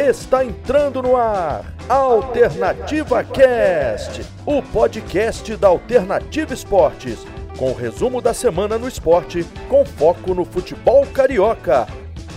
Está entrando no ar. Alternativa Cast, o podcast da Alternativa Esportes, com o resumo da semana no esporte, com foco no futebol carioca.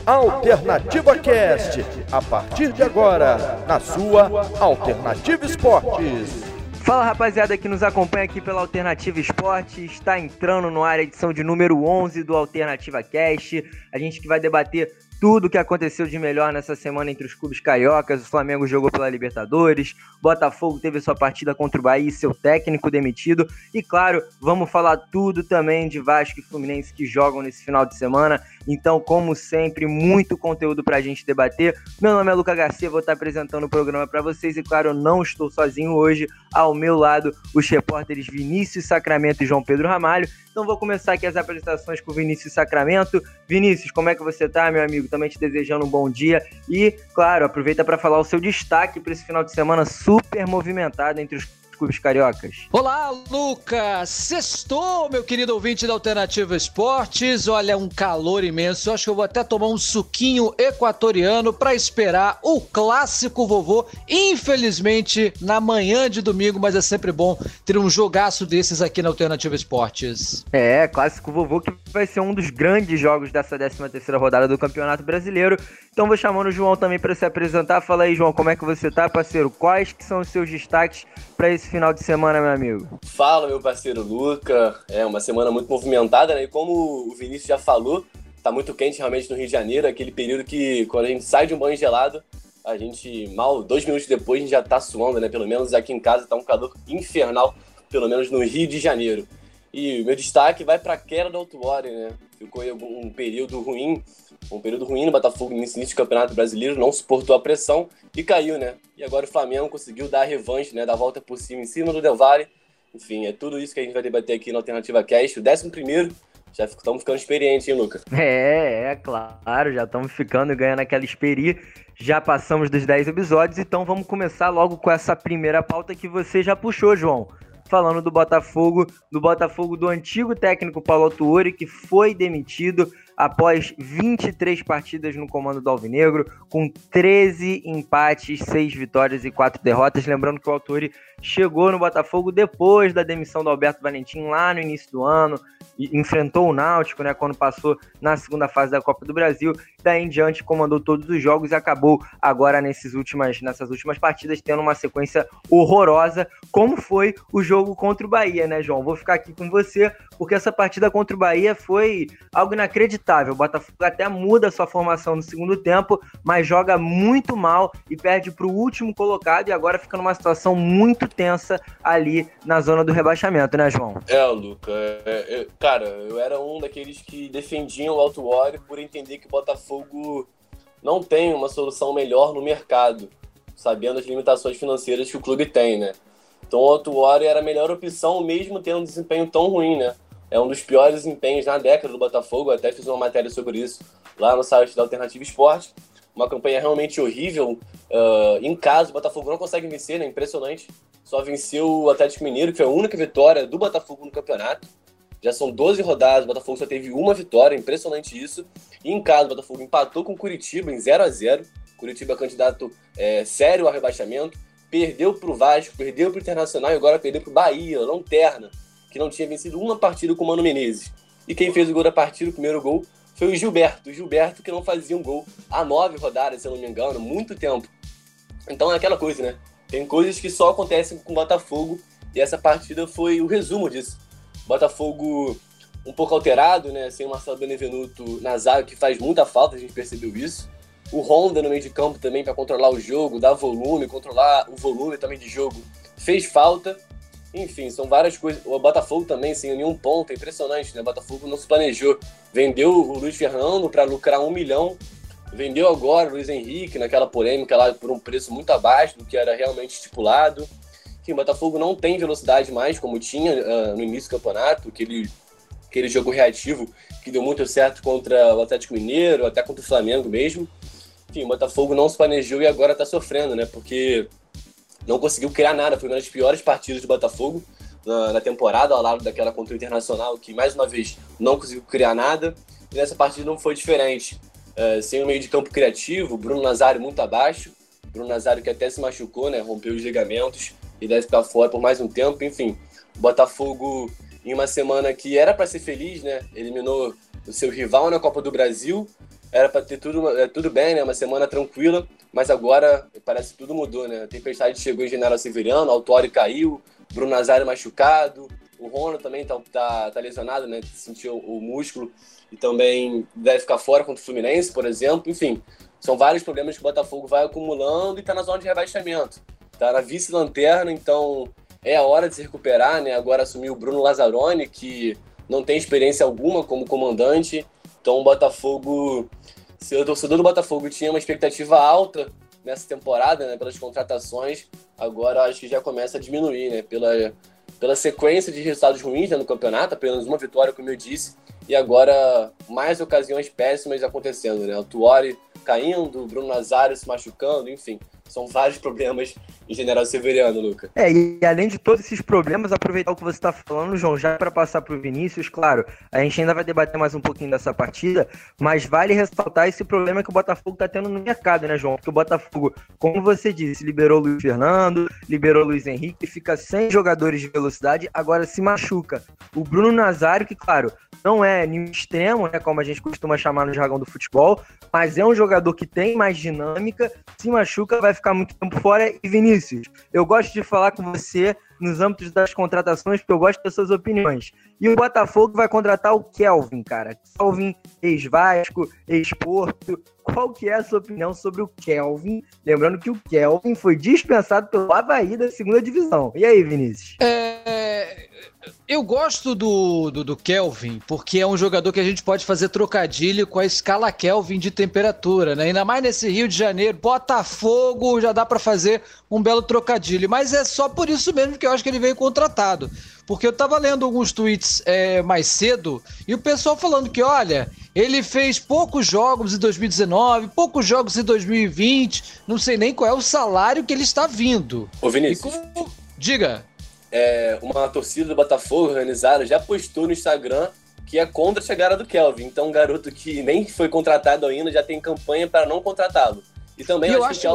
Alternativa Cast, a partir de agora, na sua Alternativa Esportes. Fala rapaziada que nos acompanha aqui pela Alternativa Esporte, está entrando no ar a edição de número 11 do Alternativa Cast. A gente que vai debater tudo que aconteceu de melhor nessa semana entre os clubes cariocas. O Flamengo jogou pela Libertadores, Botafogo teve sua partida contra o Bahia e seu técnico demitido. E claro, vamos falar tudo também de Vasco e Fluminense que jogam nesse final de semana. Então, como sempre, muito conteúdo para a gente debater. Meu nome é Luca Garcia, vou estar apresentando o programa para vocês. E claro, eu não estou sozinho hoje. Ao meu lado, os repórteres Vinícius Sacramento e João Pedro Ramalho. Então, vou começar aqui as apresentações com o Vinícius Sacramento. Vinícius, como é que você tá, meu amigo? Também te desejando um bom dia. E, claro, aproveita para falar o seu destaque para esse final de semana super movimentado entre os clubes cariocas. Olá, Lucas! Sextou, meu querido ouvinte da Alternativa Esportes. Olha, um calor imenso. Eu acho que eu vou até tomar um suquinho equatoriano para esperar o clássico vovô. Infelizmente, na manhã de domingo, mas é sempre bom ter um jogaço desses aqui na Alternativa Esportes. É, clássico vovô que vai ser um dos grandes jogos dessa 13 terceira rodada do Campeonato Brasileiro. Então vou chamando o João também para se apresentar. Fala aí, João, como é que você tá, parceiro? Quais que são os seus destaques para esse final de semana, meu amigo? Fala, meu parceiro Luca. É uma semana muito movimentada, né? E como o Vinícius já falou, tá muito quente realmente no Rio de Janeiro, aquele período que quando a gente sai de um banho gelado, a gente mal dois minutos depois a gente já tá suando, né? Pelo menos aqui em casa tá um calor infernal, pelo menos no Rio de Janeiro. E meu destaque vai para a queda do Autuori, né? Ficou um período ruim, um período ruim no Botafogo nesse início do Campeonato Brasileiro, não suportou a pressão e caiu, né? E agora o Flamengo conseguiu dar a revanche, né? Dar a volta por cima em cima do Del Valle. Enfim, é tudo isso que a gente vai debater aqui na Alternativa Cast. O décimo primeiro, já estamos ficando experientes, hein, Lucas? É, é, claro, já estamos ficando ganhando aquela experi. Já passamos dos 10 episódios, então vamos começar logo com essa primeira pauta que você já puxou, João falando do Botafogo, do Botafogo do antigo técnico Paulo Tuori, que foi demitido após 23 partidas no comando do Alvinegro, com 13 empates, 6 vitórias e 4 derrotas. Lembrando que o Autori chegou no Botafogo depois da demissão do Alberto Valentim lá no início do ano, enfrentou o Náutico, né, quando passou na segunda fase da Copa do Brasil. Daí em diante comandou todos os jogos e acabou agora nesses últimas, nessas últimas partidas tendo uma sequência horrorosa, como foi o jogo contra o Bahia, né, João? Vou ficar aqui com você, porque essa partida contra o Bahia foi algo inacreditável. O Botafogo até muda sua formação no segundo tempo, mas joga muito mal e perde para o último colocado e agora fica numa situação muito tensa ali na zona do rebaixamento, né, João? É, Luca. É, é, cara, eu era um daqueles que defendiam o Alto Warrior por entender que o Botafogo não tem uma solução melhor no mercado, sabendo as limitações financeiras que o clube tem, né? Então o Alto Warrior era a melhor opção, mesmo tendo um desempenho tão ruim, né? É um dos piores desempenhos na década do Botafogo, eu até fiz uma matéria sobre isso lá no site da Alternativa Esporte. Uma campanha realmente horrível. Uh, em casa, o Botafogo não consegue vencer, né? Impressionante. Só venceu o Atlético Mineiro, que foi a única vitória do Botafogo no campeonato. Já são 12 rodadas, o Botafogo só teve uma vitória, impressionante isso. E em casa, o Botafogo empatou com o Curitiba em 0 a 0 Curitiba é candidato é, sério ao rebaixamento. Perdeu para o Vasco, perdeu para o Internacional e agora perdeu para o Bahia, Lanterna, que não tinha vencido uma partida com o Mano Menezes. E quem fez o gol da partida, o primeiro gol, foi o Gilberto. O Gilberto que não fazia um gol há nove rodadas, se eu não me engano, muito tempo. Então é aquela coisa, né? Tem coisas que só acontecem com o Botafogo e essa partida foi o resumo disso. Botafogo um pouco alterado, né? Sem o Marcelo Benevenuto na zaga, que faz muita falta, a gente percebeu isso. O Honda no meio de campo também para controlar o jogo, dar volume, controlar o volume também de jogo, fez falta. Enfim, são várias coisas. O Botafogo também, sem nenhum ponto, é impressionante, né? O Botafogo não se planejou. Vendeu o Luiz Fernando para lucrar um milhão. Vendeu agora o Luiz Henrique naquela polêmica lá por um preço muito abaixo do que era realmente estipulado. Enfim, o Botafogo não tem velocidade mais, como tinha uh, no início do campeonato, aquele, aquele jogo reativo que deu muito certo contra o Atlético Mineiro, até contra o Flamengo mesmo. Enfim, o Botafogo não se planejou e agora está sofrendo, né? Porque não conseguiu criar nada. Foi uma das piores partidas do Botafogo na, na, temporada, ao lado daquela contra o Internacional, que mais uma vez não conseguiu criar nada. E nessa partida não foi diferente. é, sem um meio de campo criativo, Bruno Nazário muito abaixo, Bruno Nazário que até se machucou, né, rompeu os ligamentos e deve ficar fora por mais um tempo, enfim. Botafogo em uma semana que era para ser feliz, né, eliminou o seu rival na Copa do Brasil, era para ter tudo, é, tudo bem, né, uma semana tranquila, mas agora parece que tudo mudou, né, a Tempestade chegou em General Severiano, o Autori caiu, Bruno Nazário machucado, o Rono também tá, tá, tá lesionado, né? Sentiu o músculo e também deve ficar fora contra o Fluminense, por exemplo. Enfim, são vários problemas que o Botafogo vai acumulando e está na zona de rebaixamento. Está na vice-lanterna, então é a hora de se recuperar, né? Agora assumiu o Bruno Lazzaroni, que não tem experiência alguma como comandante. Então o Botafogo, se o torcedor do Botafogo tinha uma expectativa alta nessa temporada, né, pelas contratações, agora acho que já começa a diminuir, né, pela, pela sequência de resultados ruins né, no campeonato, apenas uma vitória, como eu disse, e agora mais ocasiões péssimas acontecendo, né? O Tuori caindo, o Bruno Nazário se machucando, enfim. São vários problemas em General Severiano, Luca. É, e além de todos esses problemas, aproveitar o que você está falando, João, já para passar para o Vinícius, claro, a gente ainda vai debater mais um pouquinho dessa partida, mas vale ressaltar esse problema que o Botafogo está tendo no mercado, né, João? Porque o Botafogo, como você disse, liberou o Luiz Fernando, liberou o Luiz Henrique, fica sem jogadores de velocidade, agora se machuca. O Bruno Nazário, que, claro, não é nenhum extremo, né, como a gente costuma chamar no jargão do futebol, mas é um jogador que tem mais dinâmica, se machuca, vai ficar muito tempo fora. E Vinícius, eu gosto de falar com você nos âmbitos das contratações, porque eu gosto das suas opiniões. E o Botafogo vai contratar o Kelvin, cara. Kelvin, ex-Vasco, ex-Porto. Qual que é a sua opinião sobre o Kelvin? Lembrando que o Kelvin foi dispensado pelo Havaí da segunda divisão. E aí, Vinícius? É eu gosto do, do, do, Kelvin, porque é um jogador que a gente pode fazer trocadilho com a escala Kelvin de temperatura, né? Ainda mais nesse Rio de Janeiro, Botafogo, já dá para fazer um belo trocadilho. Mas é só por isso mesmo que eu acho que ele veio contratado. Porque eu tava lendo alguns tweets é, mais cedo e o pessoal falando que, olha, ele fez poucos jogos em 2019, poucos jogos em 2020, não sei nem qual é o salário que ele está vindo. Ô, Vinícius. Como... Diga é, uma torcida do Botafogo organizada já postou no Instagram que é contra a chegada do Kelvin. Então, um garoto que nem foi contratado ainda já tem campanha para não contratá-lo. E também eu acho, que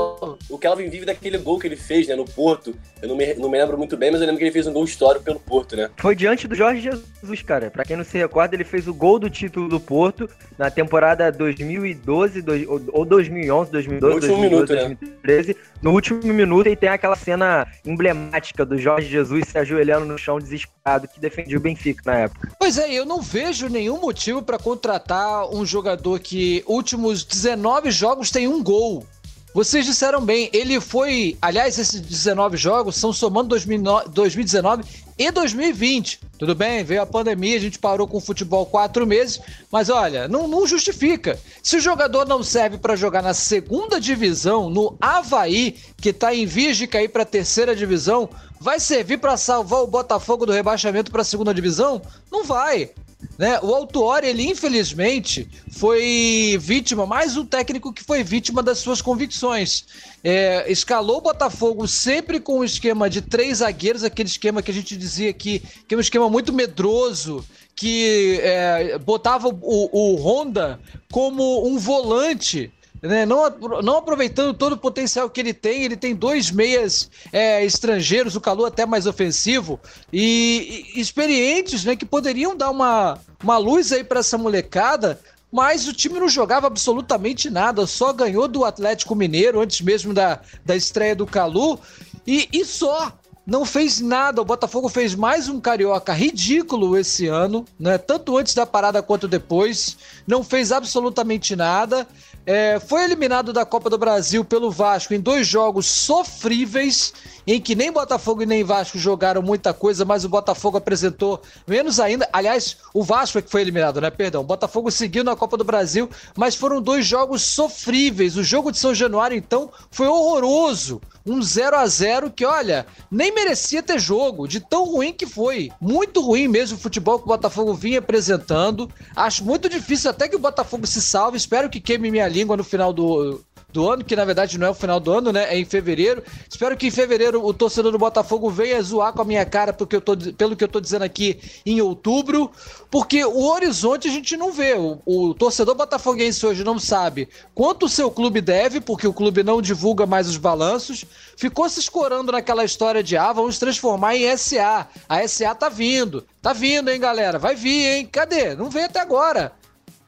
o Kelvin vive daquele gol que ele fez, né, no Porto. Eu não me, não me lembro muito bem, mas eu lembro que ele fez um gol histórico pelo Porto, né? Foi diante do Jorge Jesus, cara. Pra quem não se recorda, ele fez o gol do título do Porto na temporada 2012 ou 2011, 2012, no 2012, minuto, 2013. Né? No último minuto, e tem aquela cena emblemática do Jorge Jesus se ajoelhando no chão desesperado que defendia o Benfica na época. Pois é, eu não vejo nenhum motivo para contratar um jogador que últimos 19 jogos tem um gol. Vocês disseram bem, ele foi. Aliás, esses 19 jogos são somando 2019 e 2020. Tudo bem, veio a pandemia, a gente parou com o futebol quatro meses, mas olha, não, não justifica. Se o jogador não serve para jogar na segunda divisão, no Havaí, que está em vias de cair para a terceira divisão, vai servir para salvar o Botafogo do rebaixamento para a segunda divisão? Não vai. Né? O Autuori, ele infelizmente foi vítima, mais um técnico que foi vítima das suas convicções. É, escalou o Botafogo sempre com o esquema de três zagueiros, aquele esquema que a gente dizia que, que é um esquema muito medroso, que é, botava o, o Honda como um volante né? Não, não aproveitando todo o potencial que ele tem, ele tem dois meias é, estrangeiros, o calor até mais ofensivo e, e, experientes, né? Que poderiam dar uma, uma luz aí para essa molecada, mas o time não jogava absolutamente nada, só ganhou do Atlético Mineiro antes mesmo da, da estreia do Calu e, e só. Não fez nada. O Botafogo fez mais um carioca ridículo esse ano, né? Tanto antes da parada quanto depois. Não fez absolutamente nada. É, foi eliminado da Copa do Brasil pelo Vasco em dois jogos sofríveis, em que nem Botafogo e nem Vasco jogaram muita coisa, mas o Botafogo apresentou menos ainda. Aliás, o Vasco é que foi eliminado, né? Perdão. O Botafogo seguiu na Copa do Brasil, mas foram dois jogos sofríveis. O jogo de São Januário, então, foi horroroso. Um 0 a 0 que, olha, nem merecia ter jogo, de tão ruim que foi. Muito ruim mesmo o futebol que o Botafogo vinha apresentando. Acho muito difícil até que o Botafogo se salve. Espero que queime minha língua no final do, do ano, que na verdade não é o final do ano, né? É em fevereiro. Espero que em fevereiro o torcedor do Botafogo venha zoar com a minha cara porque eu tô, pelo que eu tô dizendo aqui em outubro, porque o horizonte a gente não vê. O, o torcedor botafoguense hoje não sabe quanto o seu clube deve, porque o clube não divulga mais os balanços. Ficou se escorando naquela história de ah, vamos transformar em SA. A SA tá vindo. Tá vindo, hein, galera? Vai vir, hein? Cadê? Não veio até agora.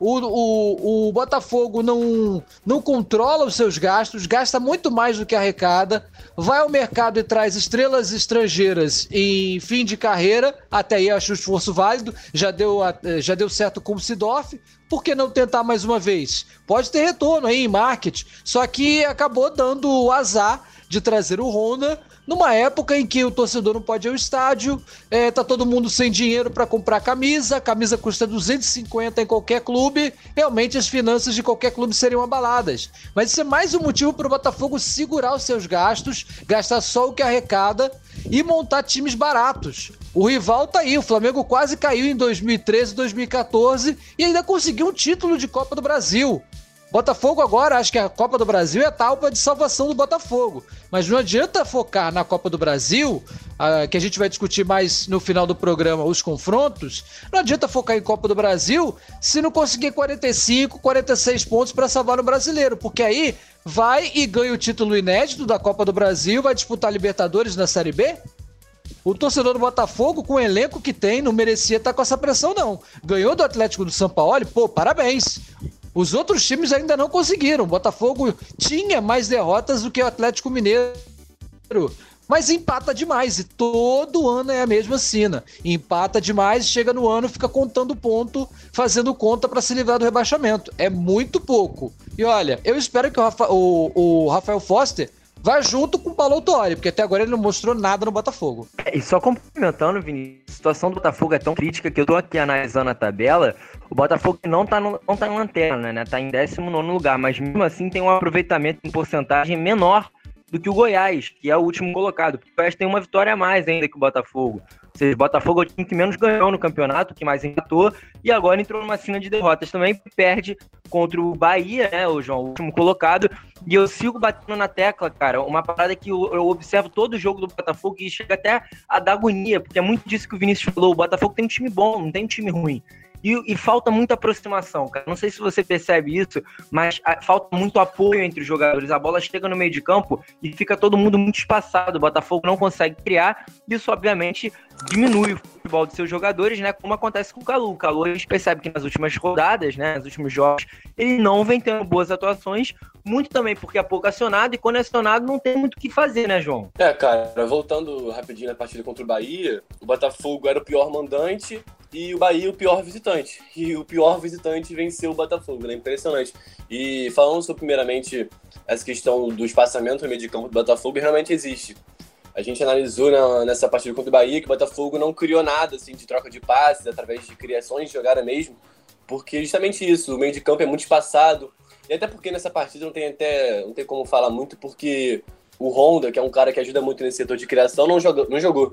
O, o, o Botafogo não, não controla os seus gastos, gasta muito mais do que arrecada, vai ao mercado e traz estrelas estrangeiras em fim de carreira, até aí acho o esforço válido, já deu, já deu certo com o Sidorf, por que não tentar mais uma vez? Pode ter retorno aí em marketing, só que acabou dando o azar de trazer o Honda numa época em que o torcedor não pode ir ao estádio, é, tá todo mundo sem dinheiro para comprar camisa, a camisa custa 250 em qualquer clube, realmente as finanças de qualquer clube seriam abaladas. Mas isso é mais um motivo para o Botafogo segurar os seus gastos, gastar só o que arrecada e montar times baratos. O rival tá aí, o Flamengo quase caiu em 2013, 2014 e ainda conseguiu um título de Copa do Brasil. Botafogo agora, acho que a Copa do Brasil é a talpa de salvação do Botafogo. Mas não adianta focar na Copa do Brasil, uh, que a gente vai discutir mais no final do programa os confrontos. Não adianta focar em Copa do Brasil se não conseguir 45, 46 pontos para salvar no brasileiro, porque aí vai e ganha o título inédito da Copa do Brasil, vai disputar Libertadores na Série B. O torcedor do Botafogo, com o elenco que tem, não merecia estar com essa pressão, não. Ganhou do Atlético do São Paulo, pô, parabéns. Os outros times ainda não conseguiram. O Botafogo tinha mais derrotas do que o Atlético Mineiro. Mas empata demais e todo ano é a mesma cena. Empata demais, chega no ano, fica contando ponto, fazendo conta para se livrar do rebaixamento. É muito pouco. E olha, eu espero que o, Rafa, o, o Rafael Foster vá junto com o Autori, porque até agora ele não mostrou nada no Botafogo. É, e só complementando, Vini, a situação do Botafogo é tão crítica que eu tô aqui analisando a tabela. O Botafogo não tá, no, não tá em lanterna, né? Tá em 19 lugar, mas mesmo assim tem um aproveitamento em porcentagem menor do que o Goiás, que é o último colocado. O Goiás tem uma vitória a mais ainda que o Botafogo. Seja, o Botafogo é o time que menos ganhou no campeonato, que mais empatou, e agora entrou numa cena de derrotas também, perde contra o Bahia, né, o João, o último colocado, e eu sigo batendo na tecla, cara, uma parada que eu, eu observo todo o jogo do Botafogo e chega até a dar agonia, porque é muito disso que o Vinícius falou, o Botafogo tem um time bom, não tem um time ruim. E, e, falta muita aproximação, cara. Não sei se você percebe isso, mas a, falta muito apoio entre os jogadores. A bola chega no meio de campo e fica todo mundo muito espaçado. O Botafogo não consegue criar. Isso, obviamente, diminui o futebol de seus jogadores, né? Como acontece com o Calu. O Calu, a gente percebe que nas últimas rodadas, né? Nos últimos jogos, ele não vem tendo boas atuações. Muito também porque é pouco acionado. E quando é acionado, não tem muito o que fazer, né, João? É, cara. Voltando rapidinho na partida contra o Bahia, o Botafogo era o pior mandante e o Bahia o pior visitante. E o pior visitante venceu o Botafogo, né? Impressionante. E falando sobre, primeiramente, essa questão do espaçamento no meio de campo do Botafogo, realmente existe. A gente analisou na, nessa partida contra o Bahia que o Botafogo não criou nada assim, de troca de passes, através de criações de jogada mesmo, porque justamente isso, o meio de campo é muito espaçado. E até porque nessa partida não tem até não tem como falar muito, porque o Honda, que é um cara que ajuda muito nesse setor de criação, não, joga, não jogou.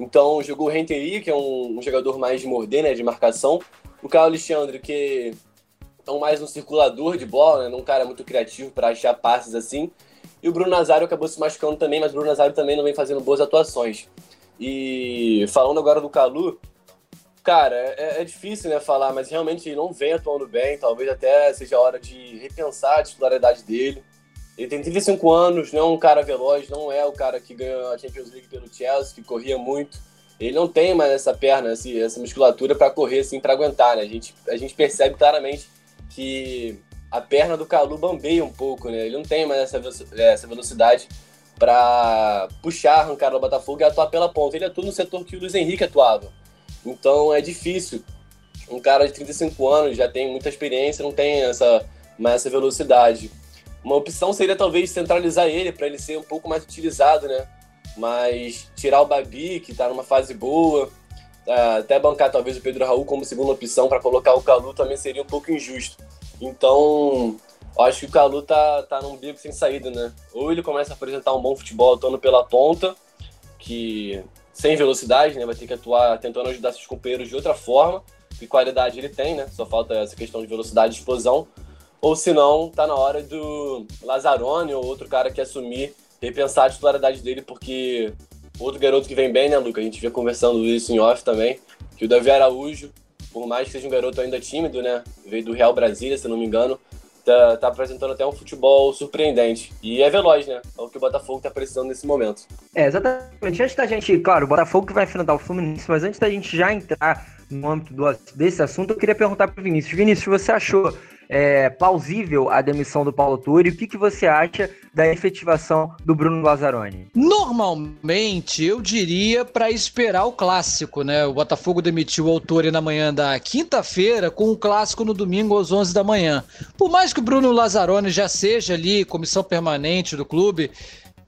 Então jogou o Renteria, que é um, um, jogador mais de morder, né, de marcação. O Carlos Alexandre, que é mais um circulador de bola, né, um cara muito criativo para achar passes assim. E o Bruno Nazário acabou se machucando também, mas o Bruno Nazário também não vem fazendo boas atuações. E falando agora do Calu, cara, é, é difícil né, falar, mas realmente ele não vem atuando bem. Talvez até seja a hora de repensar a titularidade dele. Ele tem 35 anos, não é um cara veloz, não é o cara que ganhou a Champions League pelo Chelsea, que corria muito. Ele não tem mais essa perna, essa musculatura para correr, assim, para aguentar, né? A gente, a gente percebe claramente que a perna do Calu bambeia um pouco, né? Ele não tem mais essa, essa velocidade para puxar, arrancar o Botafogo e atuar pela ponta. Ele atua no setor que o Luiz Henrique atuava. Então é difícil. Um cara de 35 anos já tem muita experiência, não tem essa, mais essa velocidade. Uma opção seria talvez centralizar ele para ele ser um pouco mais utilizado, né? Mas tirar o Babi, que está numa fase boa, é, até bancar talvez o Pedro Raul como segunda opção para colocar o Calu também seria um pouco injusto. Então, acho que o Calu tá, tá num bico sem saída, né? Ou ele começa a apresentar um bom futebol atuando pela ponta, que sem velocidade, né? Vai ter que atuar tentando ajudar seus companheiros de outra forma, que qualidade ele tem, né? Só falta essa questão de velocidade e explosão ou se não, tá na hora do Lazzaroni ou outro cara que assumir, repensar a titularidade dele, porque outro garoto que vem bem, né, Luca? A gente via conversando isso em off também, que o Davi Araújo, por mais que seja um garoto ainda tímido, né, veio do Real Brasília, se não me engano, tá, tá, apresentando até um futebol surpreendente. E é veloz, né? É o que o Botafogo tá precisando nesse momento. É, exatamente. Antes da gente, claro, o Botafogo que vai enfrentar o Fluminense, mas antes da gente já entrar no âmbito do, desse assunto, eu queria perguntar pro Vinícius. Vinícius, você achou é, plausível a demissão do Paulo Tuori? O que, que você acha da efetivação do Bruno Lazzaroni? Normalmente, eu diria para esperar o clássico, né? O Botafogo demitiu o Autori na manhã da quinta-feira, com o clássico no domingo às 11 da manhã. Por mais que o Bruno Lazzaroni já seja ali comissão permanente do clube,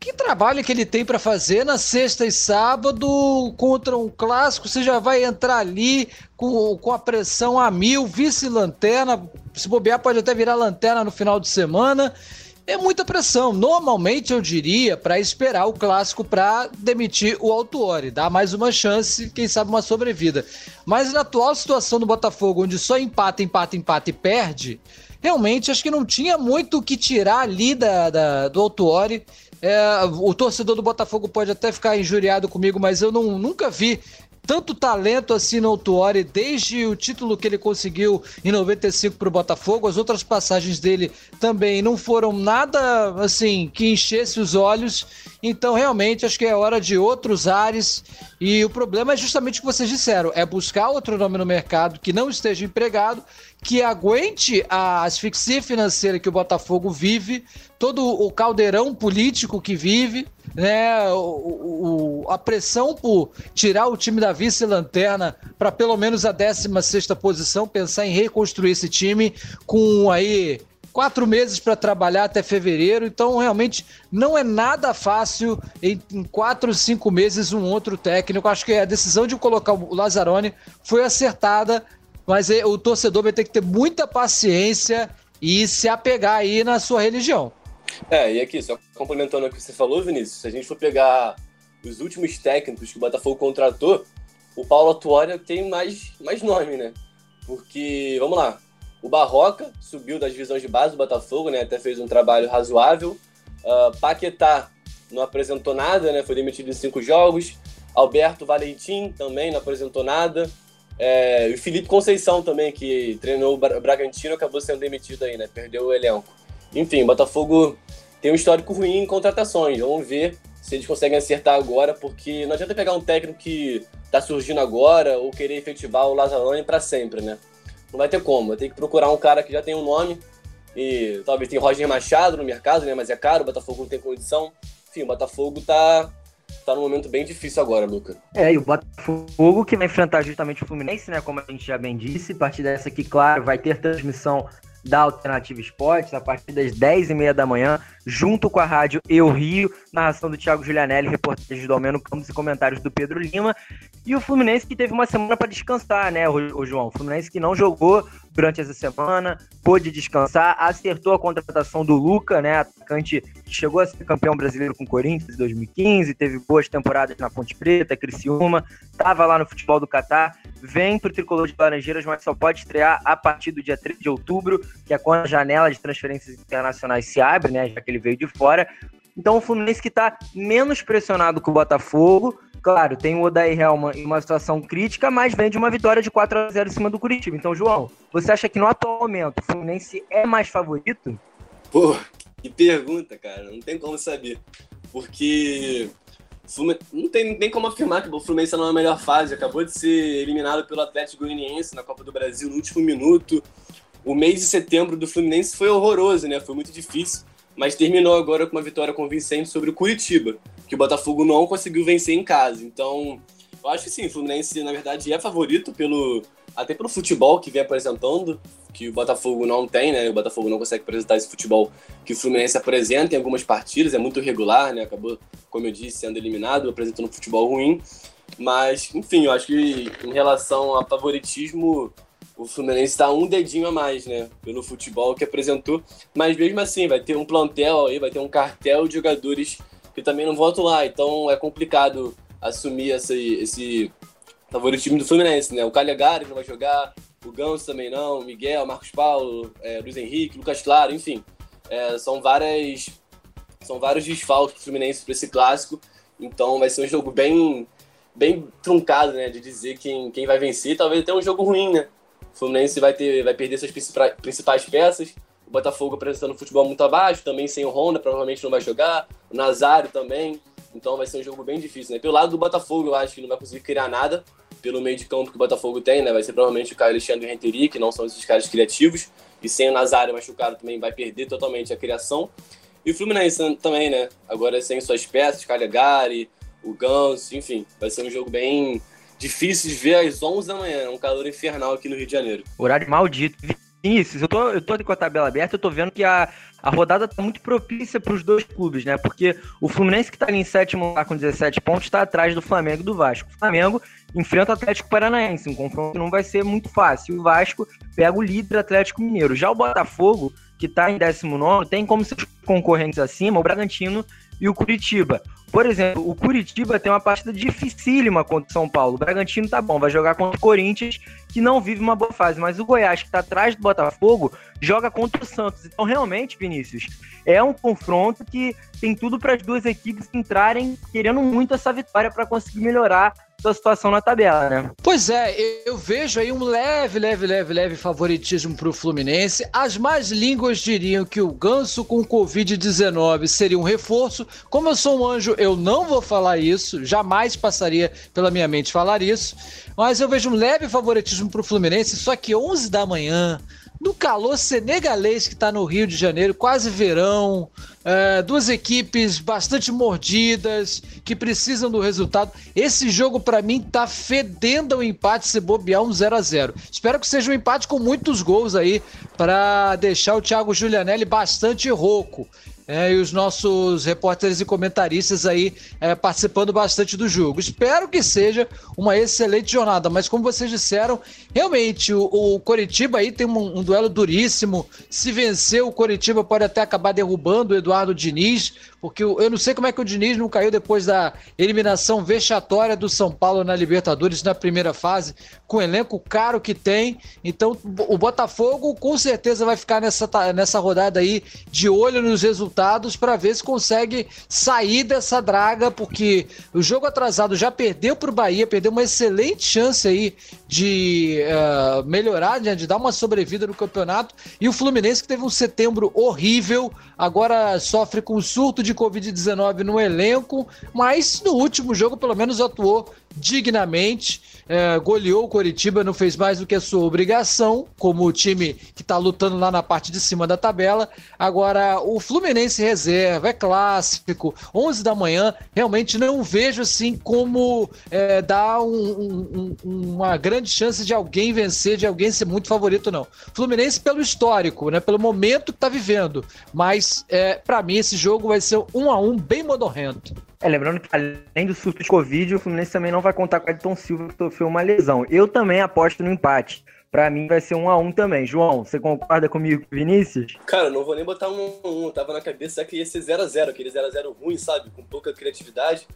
que trabalho que ele tem para fazer na sexta e sábado contra um clássico? Você já vai entrar ali com, com a pressão a mil, vice-lanterna, se bobear pode até virar lanterna no final de semana. É muita pressão. Normalmente eu diria para esperar o clássico para demitir o Autuori, dar mais uma chance, quem sabe uma sobrevida. Mas na atual situação do Botafogo, onde só empata, empata, empata e perde, realmente acho que não tinha muito o que tirar ali da, da do Autuori. É, o torcedor do Botafogo pode até ficar injuriado comigo, mas eu não, nunca vi tanto talento assim no Autuori, desde o título que ele conseguiu em 95 para o Botafogo. As outras passagens dele também não foram nada assim que enchesse os olhos. Então, realmente, acho que é hora de outros ares. E o problema é justamente o que vocês disseram: é buscar outro nome no mercado que não esteja empregado que aguente a asfixia financeira que o Botafogo vive, todo o caldeirão político que vive, né, o, o, a pressão por tirar o time da vice-lanterna para pelo menos a 16 posição, pensar em reconstruir esse time com aí quatro meses para trabalhar até fevereiro, então realmente não é nada fácil em, em quatro, cinco meses um outro técnico. Acho que a decisão de colocar o Lazzaroni foi acertada mas é, o torcedor vai ter que ter muita paciência e se apegar aí na sua religião. É, e aqui, só complementando o que você falou, Vinícius, se a gente for pegar os últimos técnicos que o Botafogo contratou, o Paulo Atuória tem mais, mais nome, né? Porque, vamos lá, o Barroca subiu das divisões de base do Botafogo, né? Até fez um trabalho razoável. Uh, Paquetá não apresentou nada, né? Foi demitido em cinco jogos. Alberto Valentim também não apresentou nada. É, o Felipe Conceição também, que treinou o Bragantino, acabou sendo demitido aí, né? Perdeu o elenco. Enfim, o Botafogo tem um histórico ruim em contratações. Vamos ver se eles conseguem acertar agora, porque não adianta pegar um técnico que tá surgindo agora ou querer efetivar o Lazzaroni para sempre, né? Não vai ter como. Ter que procurar um cara que já tem um nome. E talvez tem Roger Machado no mercado, né? Mas é caro, o Botafogo não tem condição. Enfim, o Botafogo tá tá num momento bem difícil agora, Luca. É, e o Botafogo que vai enfrentar justamente o Fluminense, né? Como a gente já bem disse, a partir dessa aqui, claro, vai ter transmissão da Alternativa Esportes a partir das 10h30 da manhã, junto com a rádio Eu Rio, narração do Thiago Giulianelli, reportagem do Almeno Campos e comentários do Pedro Lima. E o Fluminense que teve uma semana para descansar, né, o João? O Fluminense que não jogou durante essa semana, pôde descansar, acertou a contratação do Luca, né, atacante que chegou a ser campeão brasileiro com o Corinthians em 2015, teve boas temporadas na Ponte Preta, Criciúma, estava lá no futebol do Catar, vem para o Tricolor de Laranjeiras, mas só pode estrear a partir do dia 3 de outubro, que é quando a janela de transferências internacionais se abre, né, já que ele veio de fora. Então o Fluminense que está menos pressionado que o Botafogo, Claro, tem o Odair Helman em uma situação crítica, mas vem de uma vitória de 4 a 0 em cima do Curitiba. Então, João, você acha que no atual momento o Fluminense é mais favorito? Pô, que pergunta, cara. Não tem como saber. Porque não tem nem como afirmar que o Fluminense está numa melhor fase. Acabou de ser eliminado pelo Atlético Goianiense na Copa do Brasil no último minuto. O mês de setembro do Fluminense foi horroroso, né? Foi muito difícil mas terminou agora com uma vitória convincente sobre o Curitiba, que o Botafogo não conseguiu vencer em casa. Então, eu acho que sim, o Fluminense, na verdade, é favorito pelo até pelo futebol que vem apresentando, que o Botafogo não tem, né? O Botafogo não consegue apresentar esse futebol que o Fluminense apresenta em algumas partidas, é muito irregular, né? Acabou, como eu disse, sendo eliminado, apresentando um futebol ruim. Mas, enfim, eu acho que em relação a favoritismo, o Fluminense está um dedinho a mais, né? Pelo futebol que apresentou. Mas mesmo assim, vai ter um plantel aí, vai ter um cartel de jogadores que também não voltam lá. Então é complicado assumir esse, esse favoritismo do Fluminense, né? O Calegari não vai jogar, o Ganso também não, Miguel, Marcos Paulo, é, Luiz Henrique, Lucas Claro, enfim. É, são várias. São vários desfalques do Fluminense para esse clássico. Então vai ser um jogo bem, bem truncado, né? De dizer quem, quem vai vencer. Talvez até um jogo ruim, né? O Fluminense vai, ter, vai perder suas principais peças. O Botafogo apresentando futebol muito abaixo, também sem o Honda, provavelmente não vai jogar. O Nazário também. Então vai ser um jogo bem difícil, né? Pelo lado do Botafogo, eu acho que não vai conseguir criar nada pelo meio de campo que o Botafogo tem, né? Vai ser provavelmente o Caio Alexandre e o que não são esses caras criativos. E sem o Nazário machucado também vai perder totalmente a criação. E o Fluminense também, né? Agora sem suas peças, Calegari, o Ganso, enfim. Vai ser um jogo bem difícil de ver às 11 da manhã. Um calor infernal aqui no Rio de Janeiro. Horário maldito. Vinícius, eu tô, eu tô com a tabela aberta, eu tô vendo que a, a rodada tá muito propícia para os dois clubes, né? Porque o Fluminense, que tá ali em sétimo lugar com 17 pontos, está atrás do Flamengo e do Vasco. O Flamengo enfrenta o Atlético Paranaense, um confronto que não vai ser muito fácil. O Vasco pega o líder Atlético Mineiro. Já o Botafogo, que tá em 19, tem como seus concorrentes acima o Bragantino e o Curitiba. Por exemplo, o Curitiba tem uma partida dificílima contra o São Paulo. O Bragantino tá bom, vai jogar contra o Corinthians, que não vive uma boa fase. Mas o Goiás, que tá atrás do Botafogo, joga contra o Santos. Então, realmente, Vinícius, é um confronto que tem tudo para as duas equipes entrarem querendo muito essa vitória para conseguir melhorar sua situação na tabela, né? Pois é, eu vejo aí um leve, leve, leve, leve favoritismo para o Fluminense. As más línguas diriam que o Ganso com Covid-19 seria um reforço. Como eu sou um anjo, eu não vou falar isso, jamais passaria pela minha mente falar isso. Mas eu vejo um leve favoritismo para o Fluminense, só que 11 da manhã, no calor senegalês que está no Rio de Janeiro, quase verão, é, duas equipes bastante mordidas, que precisam do resultado. Esse jogo, para mim, tá fedendo o empate se bobear um 0 a 0 Espero que seja um empate com muitos gols aí, para deixar o Thiago Giulianelli bastante rouco é, e os nossos repórteres e comentaristas aí é, participando bastante do jogo. Espero que seja uma excelente jornada, mas como vocês disseram, realmente o, o Coritiba aí tem um, um, duelo duríssimo. Se vencer, o Coritiba pode até acabar derrubando o Eduardo Diniz, porque eu, não sei como é que o Diniz não caiu depois da eliminação vexatória do São Paulo na Libertadores na primeira fase, com o elenco caro que tem. Então o Botafogo com certeza vai ficar nessa, nessa rodada aí de olho nos resultados para ver se consegue sair dessa draga, porque o jogo atrasado já perdeu para o Bahia, perdeu uma excelente chance aí de uh, melhorar, né, de dar uma sobrevida no campeonato. E o Fluminense, que teve um setembro horrível, agora sofre com surto de Covid-19 no elenco, mas no último jogo, pelo menos, atuou dignamente é, goleou o Coritiba, não fez mais do que a sua obrigação, como o time que está lutando lá na parte de cima da tabela. Agora, o Fluminense reserva, é clássico, 11 da manhã, realmente não vejo assim como é, dar um, um, uma grande chance de alguém vencer, de alguém ser muito favorito, não. Fluminense pelo histórico, né, pelo momento que está vivendo, mas é, para mim esse jogo vai ser um a um bem modorrento. É, lembrando que além do surto de Covid, o Fluminense também não vai contar com o Edson Silva, que sofreu uma lesão. Eu também aposto no empate. Pra mim vai ser um a um também. João, você concorda comigo, Vinícius? Cara, não vou nem botar um a um. Tava na cabeça que ia ser 0 a 0 aquele 0 a 0 ruim, sabe? Com pouca criatividade.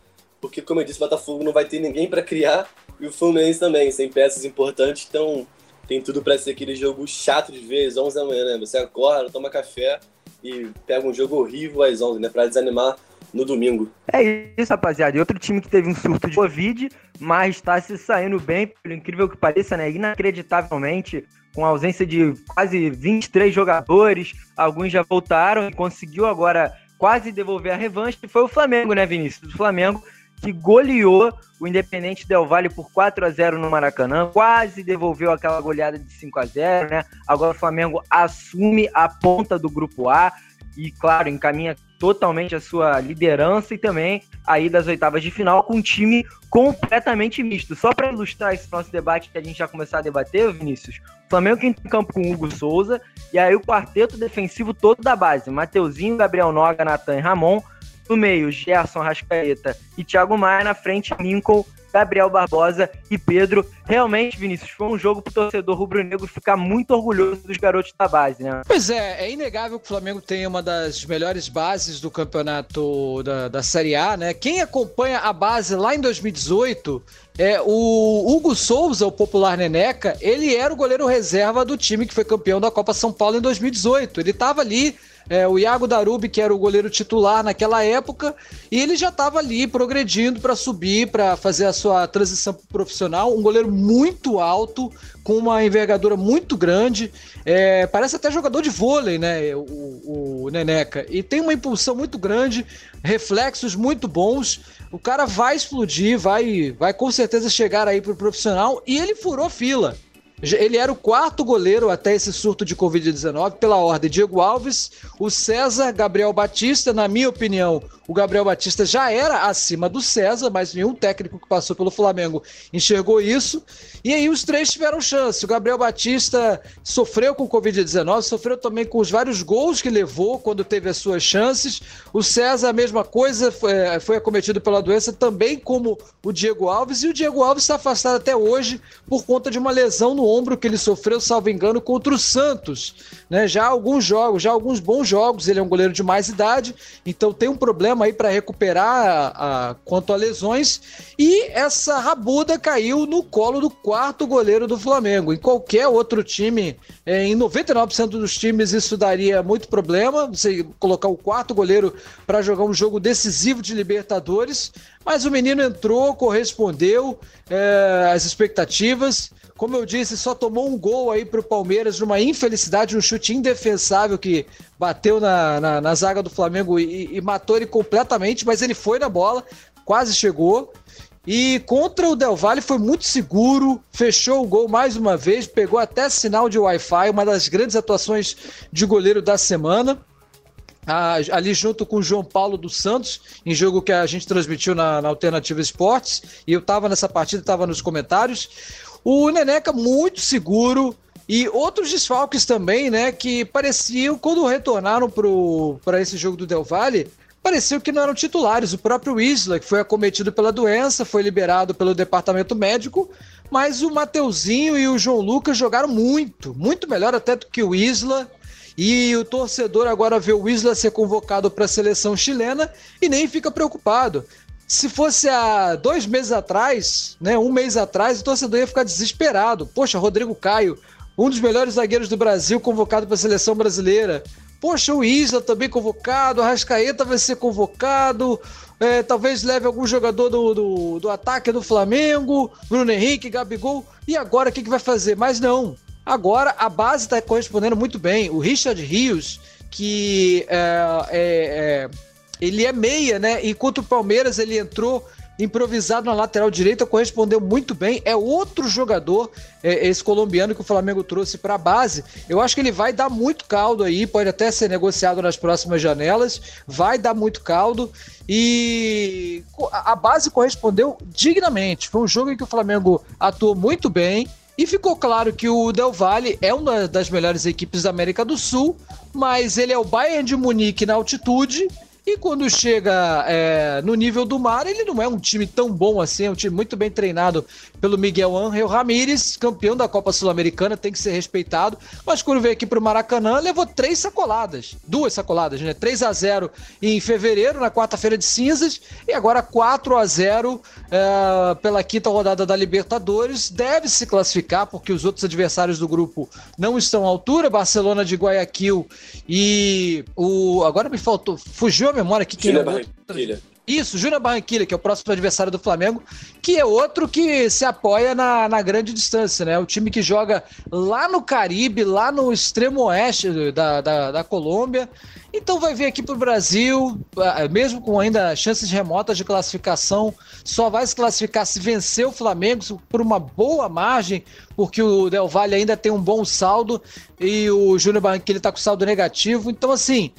Porque, como eu disse, o Botafogo não vai ter ninguém para criar. E o Fluminense também, sem peças importantes. Então, tem tudo para ser aquele jogo chato de às 11 da manhã, né? Você acorda, toma café e pega um jogo horrível às 11, né? Pra desanimar no domingo. É isso, rapaziada. E outro time que teve um surto de Covid, mas está se saindo bem, pelo incrível que pareça, né? Inacreditavelmente, com a ausência de quase 23 jogadores, alguns já voltaram e conseguiu agora quase devolver a revanche, foi o Flamengo, né, Vinícius? O Flamengo que goleou o Independente Del Valle por 4 a 0 no Maracanã, quase devolveu aquela goleada de 5 a 0, né? Agora o Flamengo assume a ponta do grupo A e, claro, encaminha totalmente a sua liderança e também aí das oitavas de final com um time completamente misto. Só para ilustrar esse nosso debate que a gente já começou a debater, Vinícius, o Flamengo entra em campo com Hugo Souza e aí o quarteto defensivo todo da base, Mateuzinho, Gabriel Noga, Natan e Ramon, no meio Gerson, Rascaeta e Thiago Maia, na frente Lincoln, Gabriel Barbosa e Pedro. Realmente, Vinícius, foi um jogo pro torcedor rubro-negro ficar muito orgulhoso dos garotos da base, né? Pois é, é inegável que o Flamengo tenha uma das melhores bases do campeonato da, da Série A, né? Quem acompanha a base lá em 2018 é, o Hugo Souza, o popular Neneca, ele era o goleiro reserva do time que foi campeão da Copa São Paulo em 2018. Ele estava ali é, o Iago Darubi, que era o goleiro titular naquela época, e ele já estava ali progredindo para subir, para fazer a sua transição profissional. Um goleiro muito alto, com uma envergadura muito grande, é, parece até jogador de vôlei, né? O, o Neneca. E tem uma impulsão muito grande, reflexos muito bons. O cara vai explodir, vai, vai com certeza chegar aí para o profissional e ele furou fila. Ele era o quarto goleiro até esse surto de Covid-19, pela ordem Diego Alves, o César, Gabriel Batista. Na minha opinião, o Gabriel Batista já era acima do César, mas nenhum técnico que passou pelo Flamengo enxergou isso. E aí os três tiveram chance. O Gabriel Batista sofreu com o Covid-19, sofreu também com os vários gols que levou quando teve as suas chances. O César, a mesma coisa, foi, é, foi acometido pela doença, também como o Diego Alves. E o Diego Alves está afastado até hoje por conta de uma lesão no ombro que ele sofreu, salvo engano, contra o Santos. Né? Já alguns jogos, já alguns bons jogos. Ele é um goleiro de mais idade, então tem um problema aí para recuperar a, a, quanto a lesões. E essa rabuda caiu no colo do quarto goleiro do Flamengo. Em qualquer outro time, é, em 99% dos times, isso daria muito problema. Você colocar o quarto goleiro para jogar um jogo decisivo de Libertadores. Mas o menino entrou, correspondeu é, às expectativas. Como eu disse, só tomou um gol aí para o Palmeiras, numa infelicidade, um chute indefensável que bateu na, na, na zaga do Flamengo e, e matou ele completamente, mas ele foi na bola, quase chegou. E contra o Del Valle foi muito seguro, fechou o gol mais uma vez, pegou até sinal de Wi-Fi, uma das grandes atuações de goleiro da semana. Ali junto com o João Paulo dos Santos, em jogo que a gente transmitiu na, na Alternativa Esportes, e eu estava nessa partida, estava nos comentários. O Neneca muito seguro e outros desfalques também, né, que pareciam, quando retornaram para esse jogo do Del Valle, pareceu que não eram titulares. O próprio Isla, que foi acometido pela doença, foi liberado pelo departamento médico, mas o Mateuzinho e o João Lucas jogaram muito, muito melhor até do que o Isla. E o torcedor agora vê o Isla ser convocado para a seleção chilena e nem fica preocupado. Se fosse há dois meses atrás, né, um mês atrás, o torcedor ia ficar desesperado. Poxa, Rodrigo Caio, um dos melhores zagueiros do Brasil, convocado para a seleção brasileira. Poxa, o Isla também convocado, a Rascaeta vai ser convocado. É, talvez leve algum jogador do, do, do, ataque do Flamengo, Bruno Henrique, Gabigol. E agora o que, que vai fazer? Mas não. Agora a base está correspondendo muito bem. O Richard Rios, que é, é, é ele é meia, né? E contra o Palmeiras ele entrou improvisado na lateral direita, correspondeu muito bem. É outro jogador, é, esse colombiano que o Flamengo trouxe para a base. Eu acho que ele vai dar muito caldo aí, pode até ser negociado nas próximas janelas, vai dar muito caldo. E a base correspondeu dignamente. Foi um jogo em que o Flamengo atuou muito bem. E ficou claro que o Del Valle é uma das melhores equipes da América do Sul, mas ele é o Bayern de Munique na altitude e quando chega é, no nível do mar, ele não é um time tão bom assim, é um time muito bem treinado pelo Miguel Ángel Ramírez, campeão da Copa Sul-Americana, tem que ser respeitado. Mas quando veio aqui para o Maracanã, levou três sacoladas, duas sacoladas, né? 3 a 0 em fevereiro, na quarta-feira de cinzas, e agora 4 a 0 é, pela quinta rodada da Libertadores. Deve se classificar, porque os outros adversários do grupo não estão à altura. Barcelona de Guayaquil e o. Agora me faltou, fugiu a memória aqui quem é Barranquilha. Isso, Júnior Barranquilha, que é o próximo adversário do Flamengo, que é outro que se apoia na, na grande distância, né? O time que joga lá no Caribe, lá no extremo oeste da, da, da Colômbia. Então vai vir aqui para o Brasil, ah, mesmo com ainda chances remotas de classificação, só vai se classificar se vencer o Flamengo por uma boa margem, porque o Del Valle ainda tem um bom saldo e o Júnior Barranquilha está com saldo negativo. Então, assim,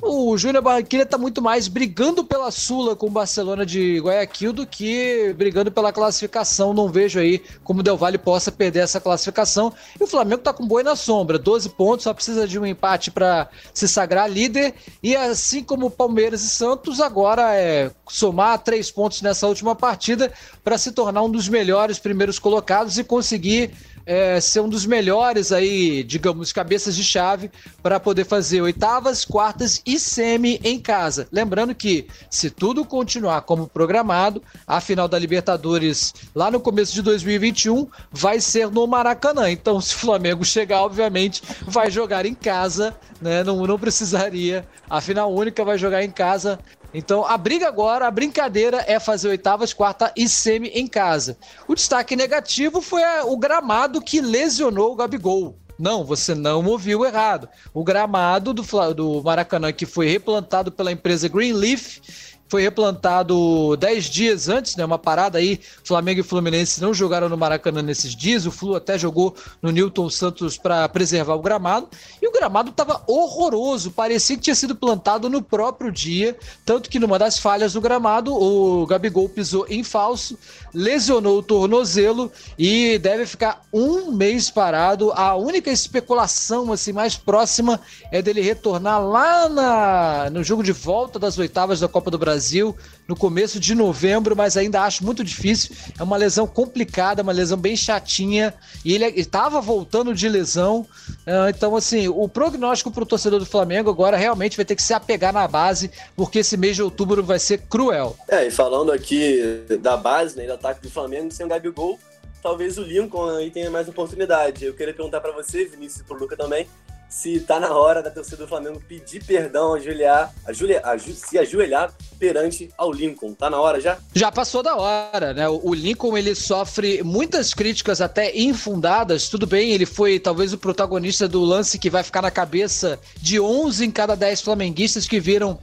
o Júnior Barranquilla está muito mais brigando pela Sula com o Barcelona de Guayaquil do que brigando pela classificação. Não vejo aí como o Del Valle possa perder essa classificação. E o Flamengo está com boi na sombra, 12 pontos, só precisa de um empate para se sagrar líder. E assim como Palmeiras e Santos, agora é somar três pontos nessa última partida para se tornar um dos melhores primeiros colocados e conseguir é, ser um dos melhores aí, digamos, cabeças de chave para poder fazer oitavas, quartas e semi em casa. Lembrando que, se tudo continuar como programado, a final da Libertadores lá no começo de 2021 vai ser no Maracanã. Então, se o Flamengo chegar, obviamente, vai jogar em casa, né? Não, não precisaria. A final única vai jogar em casa então a briga agora, a brincadeira é fazer oitavas, quarta e semi em casa. O destaque negativo foi a, o gramado que lesionou o Gabigol. Não, você não ouviu errado. O gramado do, do Maracanã, que foi replantado pela empresa Greenleaf, foi replantado 10 dias antes, né? Uma parada aí. Flamengo e Fluminense não jogaram no Maracanã nesses dias. O Flu até jogou no Newton Santos para preservar o gramado. E o gramado estava horroroso. Parecia que tinha sido plantado no próprio dia. Tanto que numa das falhas do gramado, o Gabigol pisou em falso, lesionou o tornozelo e deve ficar um mês parado. A única especulação assim mais próxima é dele retornar lá na, no jogo de volta das oitavas da Copa do Brasil Brasil no começo de novembro, mas ainda acho muito difícil. É uma lesão complicada, uma lesão bem chatinha. E ele estava voltando de lesão. Uh, então, assim, o prognóstico para o torcedor do Flamengo agora realmente vai ter que se apegar na base, porque esse mês de outubro vai ser cruel. É, e falando aqui da base, né, do ataque do Flamengo, sem o Gabigol, talvez o Lincoln aí tenha mais oportunidade. Eu queria perguntar para você, Vinícius e pro Luca também, se tá na hora da torcida do Flamengo pedir perdão, ajoelhar, ajoelhar, se ajoelhar perante ao Lincoln. Tá na hora já? Já passou da hora, né? O Lincoln ele sofre muitas críticas até infundadas. Tudo bem, ele foi talvez o protagonista do lance que vai ficar na cabeça de 11 em cada 10 flamenguistas que viram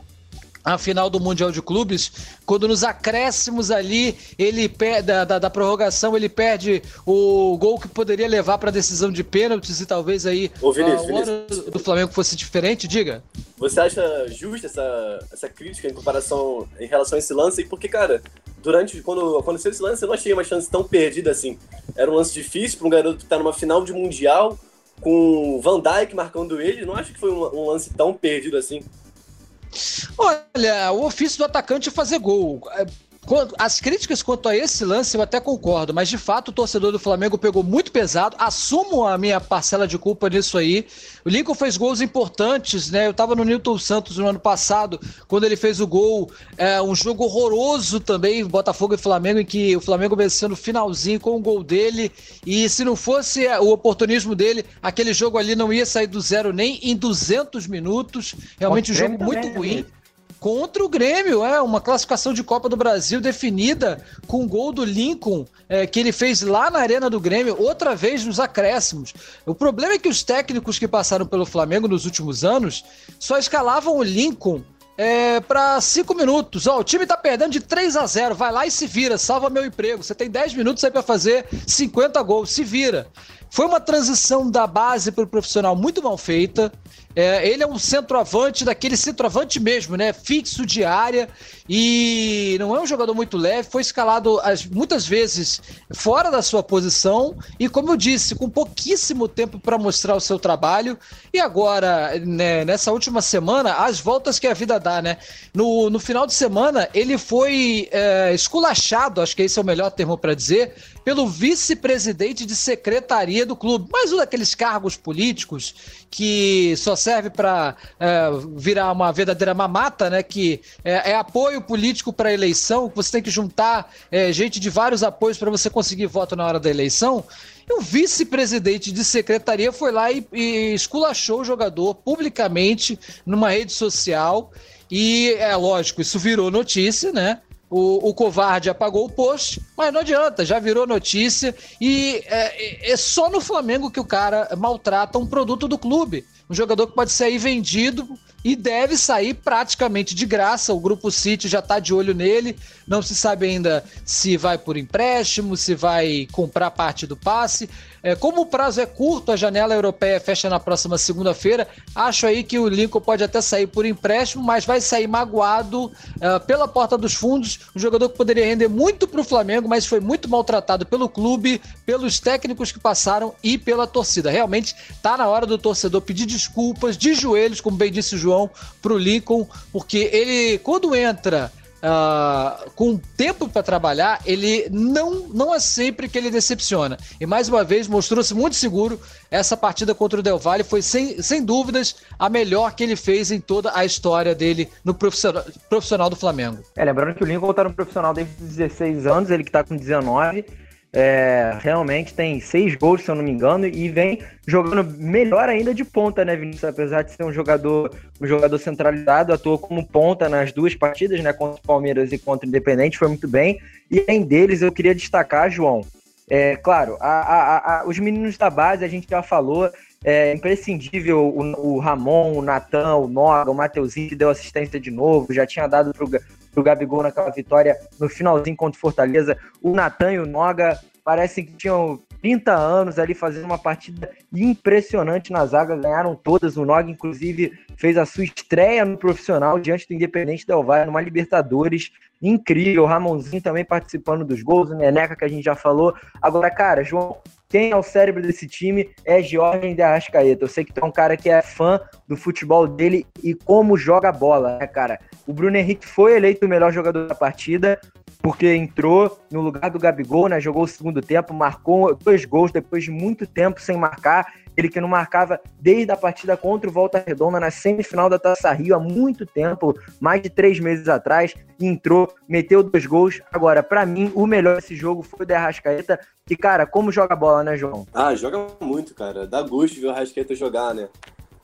a final do Mundial de Clubes, quando nos acréscimos ali, ele da, da, da, prorrogação, ele perde o gol que poderia levar para a decisão de pênaltis e talvez aí Ô, Vinícius, a hora Vinícius. do Flamengo fosse diferente, diga. Você acha justa essa, essa crítica em comparação em relação a esse lance? E porque, cara, durante quando aconteceu esse lance, eu não achei uma chance tão perdida assim. Era um lance difícil para um garoto que está numa final de mundial com o Van Dijk marcando ele. Não acho que foi um, um lance tão perdido assim. Olha, o ofício do atacante é fazer gol. As críticas quanto a esse lance eu até concordo, mas de fato o torcedor do Flamengo pegou muito pesado. Assumo a minha parcela de culpa nisso aí. O Lincoln fez gols importantes, né? Eu tava no Newton Santos no ano passado, quando ele fez o gol. É, um jogo horroroso também, Botafogo e Flamengo, em que o Flamengo venceu no finalzinho com o gol dele. E se não fosse o oportunismo dele, aquele jogo ali não ia sair do zero nem em 200 minutos. Realmente um jogo muito ruim contra o Grêmio. É uma classificação de Copa do Brasil definida com o gol do Lincoln é, que ele fez lá na Arena do Grêmio, outra vez nos acréscimos. O problema é que os técnicos que passaram pelo Flamengo nos últimos anos só escalavam o Lincoln é, para cinco minutos. Ó, o time tá perdendo de 3 a 0 vai lá e se vira, salva meu emprego. Você tem 10 minutos aí para fazer 50 gols, se vira. Foi uma transição da base para o profissional muito mal feita. É, ele é um centroavante, daquele centroavante mesmo, né? Fixo de área e não é um jogador muito leve. Foi escalado as, muitas vezes fora da sua posição e, como eu disse, com pouquíssimo tempo para mostrar o seu trabalho. E agora, né, nessa última semana, as voltas que a vida dá, né? No, no final de semana, ele foi é, esculachado, acho que esse é o melhor termo para dizer, pelo vice-presidente de secretaria do clube. Mais um daqueles cargos políticos que só serve para é, virar uma verdadeira mamata, né? Que é, é apoio político para eleição, você tem que juntar é, gente de vários apoios para você conseguir voto na hora da eleição. E o vice-presidente de secretaria foi lá e, e esculachou o jogador publicamente numa rede social. E é lógico, isso virou notícia, né? O, o covarde apagou o post, mas não adianta, já virou notícia e é, é só no Flamengo que o cara maltrata um produto do clube. Um jogador que pode sair vendido e deve sair praticamente de graça. O Grupo City já está de olho nele. Não se sabe ainda se vai por empréstimo, se vai comprar parte do passe. É, como o prazo é curto, a janela europeia fecha na próxima segunda-feira, acho aí que o Lincoln pode até sair por empréstimo, mas vai sair magoado uh, pela porta dos fundos. Um jogador que poderia render muito para o Flamengo, mas foi muito maltratado pelo clube, pelos técnicos que passaram e pela torcida. Realmente está na hora do torcedor pedir desculpas de joelhos, como bem disse o João, para o Lincoln, porque ele, quando entra uh, com tempo para trabalhar, ele não, não é sempre que ele decepciona. E mais uma vez mostrou-se muito seguro. Essa partida contra o Del Valle foi sem, sem dúvidas a melhor que ele fez em toda a história dele no profissional, profissional do Flamengo. É, lembrando que o Lincoln está no profissional desde 16 anos, ele que está com 19 é, realmente tem seis gols, se eu não me engano, e vem jogando melhor ainda de ponta, né, Vinícius? Apesar de ser um jogador, um jogador centralizado, atuou como ponta nas duas partidas, né, contra o Palmeiras e contra o Independente, foi muito bem. E além deles, eu queria destacar, João, é, claro, a, a, a, os meninos da base, a gente já falou, é imprescindível o, o Ramon, o Natan, o Noga, o Mateuzinho, que deu assistência de novo, já tinha dado pro, pro Gabigol naquela vitória no finalzinho contra o Fortaleza. O Natan e o Noga parecem que tinham 30 anos ali fazendo uma partida impressionante na zaga, ganharam todas. O Noga, inclusive, fez a sua estreia no profissional diante do Independente Del Valle, numa Libertadores incrível. O Ramonzinho também participando dos gols, o Neneca, que a gente já falou. Agora, cara, João, quem é o cérebro desse time é Jorge de Arrascaeta. Eu sei que tu é um cara que é fã do futebol dele e como joga bola, né, cara? O Bruno Henrique foi eleito o melhor jogador da partida, porque entrou no lugar do Gabigol, né? Jogou o segundo tempo, marcou dois gols depois de muito tempo sem marcar. Ele que não marcava desde a partida contra o Volta Redonda na semifinal da Taça Rio há muito tempo, mais de três meses atrás, entrou, meteu dois gols. Agora, para mim, o melhor desse jogo foi o de Arrascaeta, que, cara, como joga bola, né, João? Ah, joga muito, cara. Dá gosto ver o Arrascaeta jogar, né?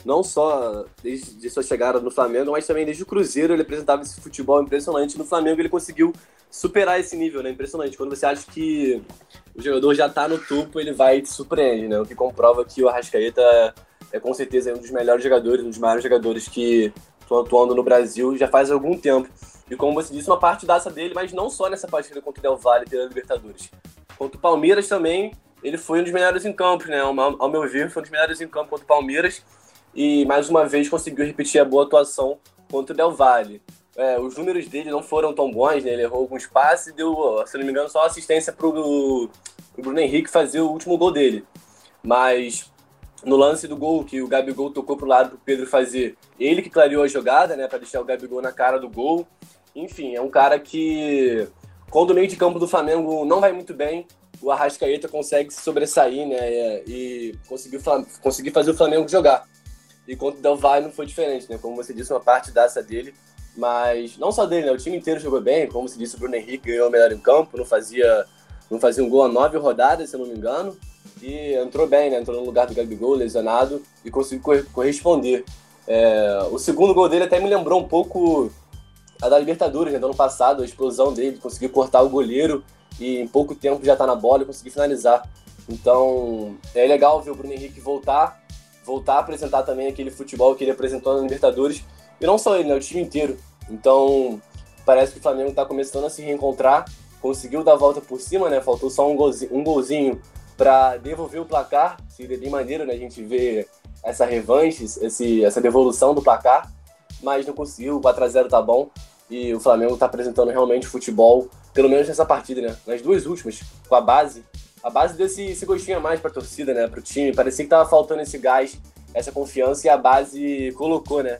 Não só desde sua chegada no Flamengo, mas também desde o Cruzeiro ele apresentava esse futebol impressionante. No Flamengo ele conseguiu superar esse nível, né? Impressionante. Quando você acha que o jogador já tá no topo, ele vai e te surpreende, né? O que comprova que o Arrascaeta é com certeza um dos melhores jogadores, um dos maiores jogadores que estão atuando no Brasil já faz algum tempo. E como você disse, uma partidaça dele, mas não só nessa partida contra o Del Valle pela Libertadores. Contra o Palmeiras também, ele foi um dos melhores em campo, né? Ao meu ver, foi um dos melhores em campo contra o Palmeiras e mais uma vez conseguiu repetir a boa atuação contra o Del Valle. É, os números dele não foram tão bons, né? Ele errou alguns passes e deu, se não me engano, só assistência para o Bruno Henrique fazer o último gol dele. Mas no lance do gol, que o Gabigol tocou pro lado para o Pedro fazer, ele que clareou a jogada, né? Para deixar o Gabigol na cara do gol. Enfim, é um cara que, quando o meio de campo do Flamengo não vai muito bem, o Arrascaeta consegue se sobressair, né? E conseguir, conseguir fazer o Flamengo jogar. E contra o Del Valle não foi diferente, né? Como você disse, uma parte dessa dele. Mas não só dele, né? O time inteiro jogou bem. Como você disse, o Bruno Henrique ganhou o melhor em campo. Não fazia, não fazia um gol a nove rodadas, se eu não me engano. E entrou bem, né? Entrou no lugar do Gabigol, lesionado. E conseguiu corresponder. É, o segundo gol dele até me lembrou um pouco a da Libertadores, né? Do ano passado. A explosão dele. Conseguiu cortar o goleiro. E em pouco tempo já tá na bola e conseguir finalizar. Então, é legal ver o Bruno Henrique voltar voltar a apresentar também aquele futebol que ele apresentou na Libertadores. E não só ele, né? O time inteiro. Então, parece que o Flamengo está começando a se reencontrar. Conseguiu dar a volta por cima, né? Faltou só um golzinho, um golzinho para devolver o placar. Seria bem maneiro, né? A gente ver essa revanche, esse, essa devolução do placar. Mas não conseguiu. O 4x0 tá bom. E o Flamengo está apresentando realmente futebol, pelo menos nessa partida, né? Nas duas últimas, com a base a base desse esse gostinho a mais pra torcida, né? Pro time. Parecia que tava faltando esse gás, essa confiança e a base colocou, né?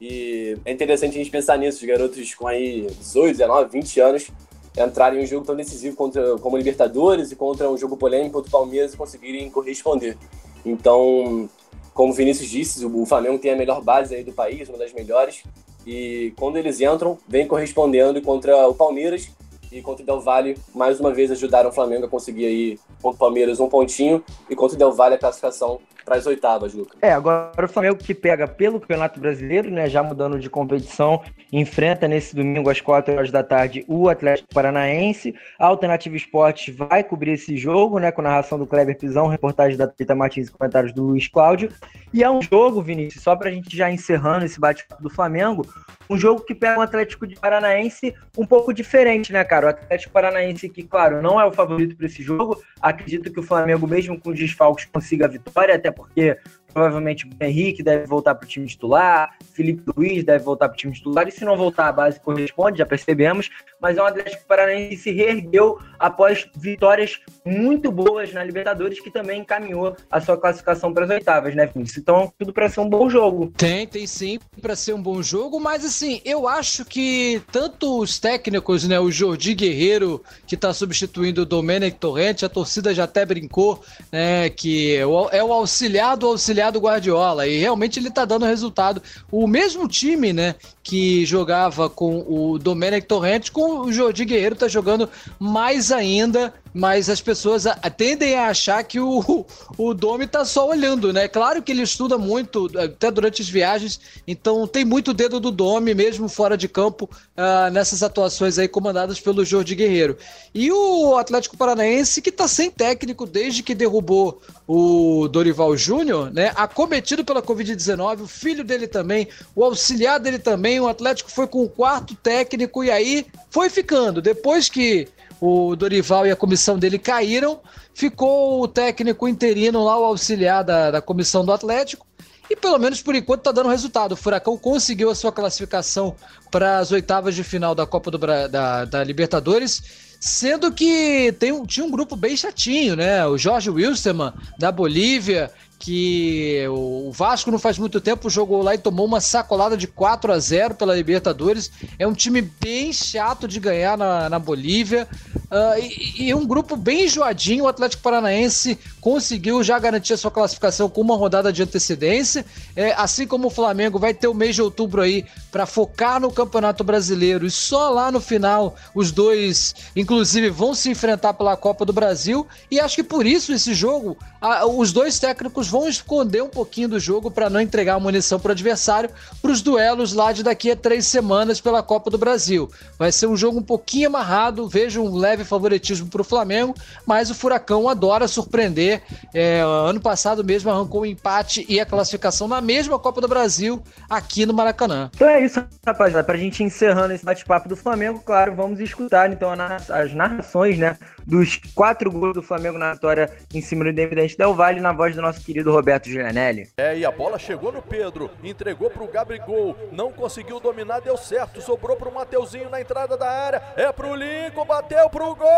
E é interessante a gente pensar nisso, os garotos com aí 18, 19, 20 anos entrarem em um jogo tão decisivo contra, como Libertadores e contra um jogo polêmico contra o Palmeiras e conseguirem corresponder. Então, como o Vinícius disse, o Flamengo tem a melhor base aí do país, uma das melhores. E quando eles entram, vem correspondendo contra o Palmeiras e contra o Del Valle, mais uma vez ajudaram o Flamengo a conseguir aí contra o Palmeiras um pontinho e contra o Del Valle a classificação para as oitavas, Lucas. É, agora o Flamengo que pega pelo Campeonato Brasileiro, né, já mudando de competição, enfrenta nesse domingo às 4 horas da tarde o Atlético Paranaense. A Alternativa Esportes vai cobrir esse jogo, né, com narração do Kleber Pisão, reportagem da Tita Martins e comentários do Luiz Cláudio. E é um jogo, Vinícius, só para a gente já encerrando esse bate-papo do Flamengo, um jogo que pega um Atlético de Paranaense um pouco diferente, né, cara? Cara, o Atlético Paranaense, que, claro, não é o favorito para esse jogo, acredito que o Flamengo, mesmo com desfalques, consiga a vitória, até porque Provavelmente o Henrique deve voltar para o time titular, Felipe Luiz deve voltar para o time titular, e se não voltar, a base corresponde, já percebemos. Mas é um Atlético Paranaense que se reergueu após vitórias muito boas na Libertadores, que também encaminhou a sua classificação para as oitavas, né, Vinícius? Então, tudo para ser um bom jogo. Tem, tem sim, para ser um bom jogo, mas assim, eu acho que tanto os técnicos, né, o Jordi Guerreiro, que está substituindo o Domenech Torrente, a torcida já até brincou, né, que é o é auxiliar do auxiliar do Guardiola e realmente ele tá dando resultado. O mesmo time, né, que jogava com o Domenech Torrente, com o Jordi Guerreiro tá jogando mais ainda mas as pessoas tendem a achar que o, o Domi tá só olhando, né? Claro que ele estuda muito, até durante as viagens, então tem muito dedo do Domi, mesmo fora de campo, uh, nessas atuações aí comandadas pelo Jordi Guerreiro. E o Atlético Paranaense, que tá sem técnico desde que derrubou o Dorival Júnior, né? Acometido pela Covid-19, o filho dele também, o auxiliar dele também, o Atlético foi com o quarto técnico e aí foi ficando. Depois que o Dorival e a comissão dele caíram, ficou o técnico interino lá, o auxiliar da, da comissão do Atlético, e pelo menos por enquanto está dando resultado. O Furacão conseguiu a sua classificação para as oitavas de final da Copa do da, da Libertadores, sendo que tem tinha um grupo bem chatinho, né? O Jorge Wilstermann, da Bolívia, que o Vasco não faz muito tempo jogou lá e tomou uma sacolada de 4 a 0 pela Libertadores. É um time bem chato de ganhar na, na Bolívia. Uh, e, e, um grupo bem enjoadinho. O Atlético Paranaense conseguiu já garantir a sua classificação com uma rodada de antecedência. É, assim como o Flamengo vai ter o mês de outubro aí para focar no Campeonato Brasileiro. E só lá no final os dois, inclusive, vão se enfrentar pela Copa do Brasil. E acho que por isso esse jogo, a, os dois técnicos vão esconder um pouquinho do jogo para não entregar munição para o adversário para os duelos lá de daqui a três semanas pela Copa do Brasil. Vai ser um jogo um pouquinho amarrado, vejo um leve favoritismo para o Flamengo, mas o Furacão adora surpreender. É, ano passado mesmo arrancou o um empate e a classificação na mesma Copa do Brasil aqui no Maracanã. Então é isso, rapaziada. Para a gente encerrando esse bate-papo do Flamengo, claro, vamos escutar então as narrações né, dos quatro gols do Flamengo na vitória em cima do Independente Del Vale na voz do nosso querido do Roberto Gianelli. É, e a bola chegou no Pedro, entregou pro Gabigol, não conseguiu dominar, deu certo, sobrou pro Mateuzinho na entrada da área, é pro Lincoln, bateu pro gol!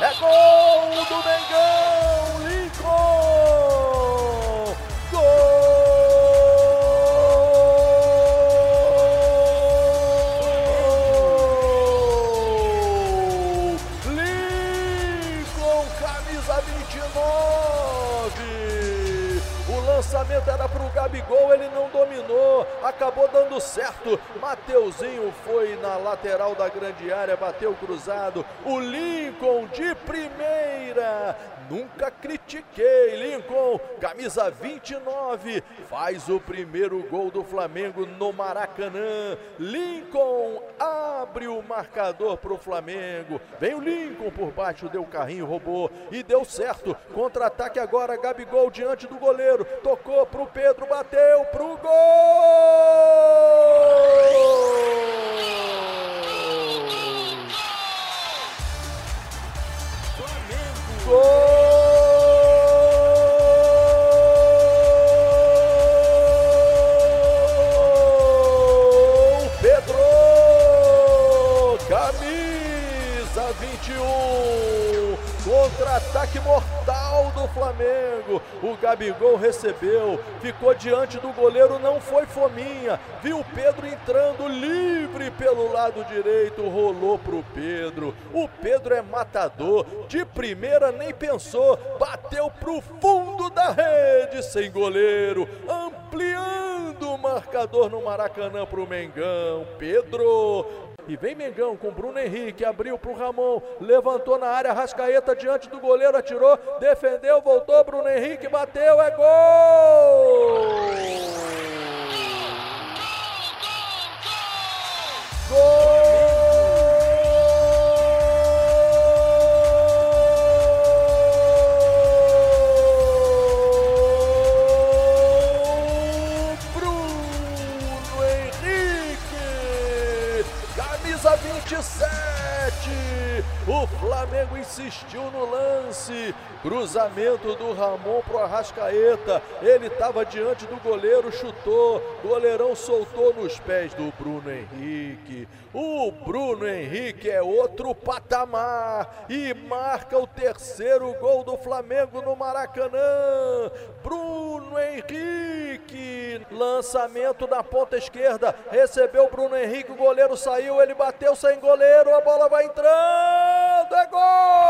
É gol do Mengão, certo. Mateuzinho foi na lateral da grande área, bateu cruzado. O Lincoln de primeira. Nunca critiquei, Lincoln, camisa 29, faz o primeiro gol do Flamengo no Maracanã. Lincoln abre o marcador para o Flamengo. Vem o Lincoln por baixo, deu carrinho, roubou e deu certo. Contra-ataque agora, Gabigol diante do goleiro tocou pro Pedro, bateu pro gol! Flamengo! Gol! Contra-ataque mortal do Flamengo. O Gabigol recebeu, ficou diante do goleiro, não foi fominha. Viu Pedro entrando livre pelo lado direito, rolou pro Pedro. O Pedro é matador, de primeira nem pensou, bateu pro fundo da rede sem goleiro, ampliando o marcador no Maracanã pro Mengão. Pedro e vem Mengão com Bruno Henrique, abriu para o Ramon, levantou na área, Rascaeta diante do goleiro, atirou, defendeu, voltou, Bruno Henrique, bateu, é gol! Gol! Insistiu no lance. Cruzamento do Ramon pro Arrascaeta. Ele estava diante do goleiro, chutou. Goleirão soltou nos pés do Bruno Henrique. O Bruno Henrique é outro patamar e marca o terceiro gol do Flamengo no Maracanã. Bruno Henrique, lançamento na ponta esquerda, recebeu Bruno Henrique, o goleiro saiu, ele bateu sem goleiro, a bola vai entrando, é gol!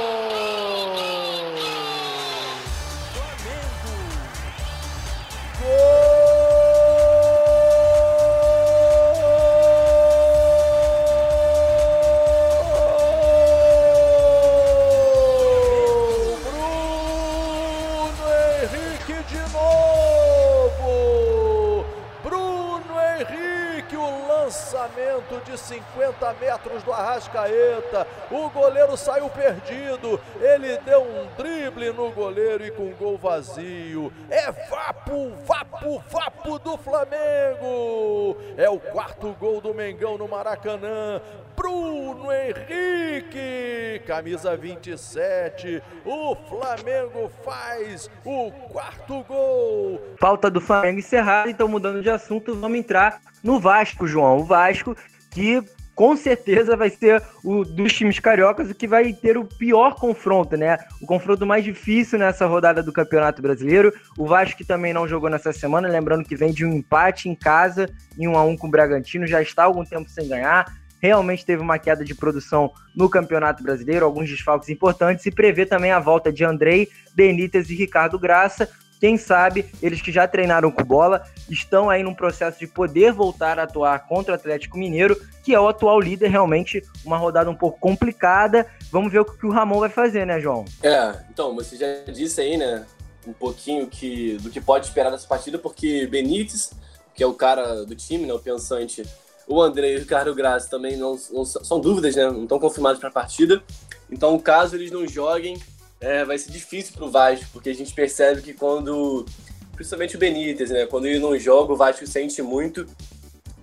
de 50 metros do Arrascaeta. O goleiro saiu perdido. Ele deu um drible no goleiro e com gol vazio. É vapo, vapo, vapo do Flamengo. É o quarto gol do Mengão no Maracanã. Bruno Henrique, camisa 27. O Flamengo faz o quarto gol. Pauta do Flamengo encerrada, então mudando de assunto, vamos entrar no Vasco, João. O Vasco que com certeza vai ser o dos times cariocas o que vai ter o pior confronto, né? O confronto mais difícil nessa rodada do Campeonato Brasileiro. O Vasco que também não jogou nessa semana, lembrando que vem de um empate em casa, em 1 a 1 com o Bragantino, já está algum tempo sem ganhar. Realmente teve uma queda de produção no Campeonato Brasileiro, alguns desfalques importantes e prevê também a volta de Andrei, Benítez e Ricardo Graça, quem sabe eles que já treinaram com bola estão aí num processo de poder voltar a atuar contra o Atlético Mineiro, que é o atual líder, realmente uma rodada um pouco complicada. Vamos ver o que o Ramon vai fazer, né, João? É, então, você já disse aí, né, um pouquinho que, do que pode esperar nessa partida, porque Benítez, que é o cara do time, né, o pensante, o André e o Ricardo Graça também não, não são dúvidas, né, não estão confirmados para a partida. Então, caso eles não joguem, é, vai ser difícil pro Vasco, porque a gente percebe que quando, principalmente o Benítez, né, quando ele não joga, o Vasco sente muito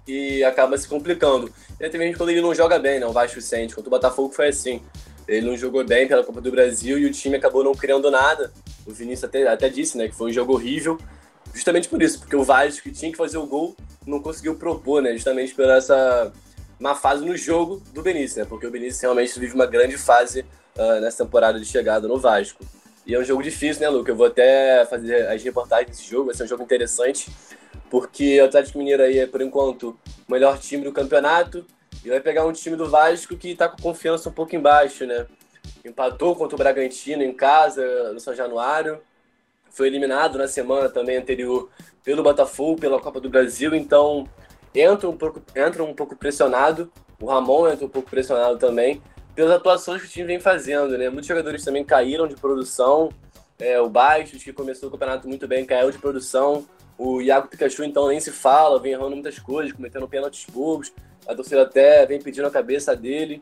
e acaba se complicando. E até mesmo quando ele não joga bem, né, o Vasco sente. Contra o Botafogo foi assim. Ele não jogou bem pela Copa do Brasil e o time acabou não criando nada. O Vinícius até, até disse, né, que foi um jogo horrível, justamente por isso, porque o Vasco tinha que fazer o gol não conseguiu propor, né, justamente por essa má fase no jogo do Benício, né, porque o Benício realmente vive uma grande fase uh, nessa temporada de chegada no Vasco. E é um jogo difícil, né, Luca? Eu vou até fazer as reportagens desse jogo, vai ser um jogo interessante, porque o Atlético Mineiro aí é, por enquanto, o melhor time do campeonato, e vai pegar um time do Vasco que está com confiança um pouco embaixo, né? Empatou contra o Bragantino em casa, no São Januário, foi eliminado na semana também anterior pelo Botafogo, pela Copa do Brasil, então entra um pouco, entra um pouco pressionado, o Ramon entra um pouco pressionado também, pelas atuações que o time vem fazendo, né? Muitos jogadores também caíram de produção. É, o Baixos, que começou o campeonato muito bem, caiu de produção. O Iago Pikachu, então, nem se fala, vem errando muitas coisas, cometendo pênaltis bobos. A torcida até vem pedindo a cabeça dele.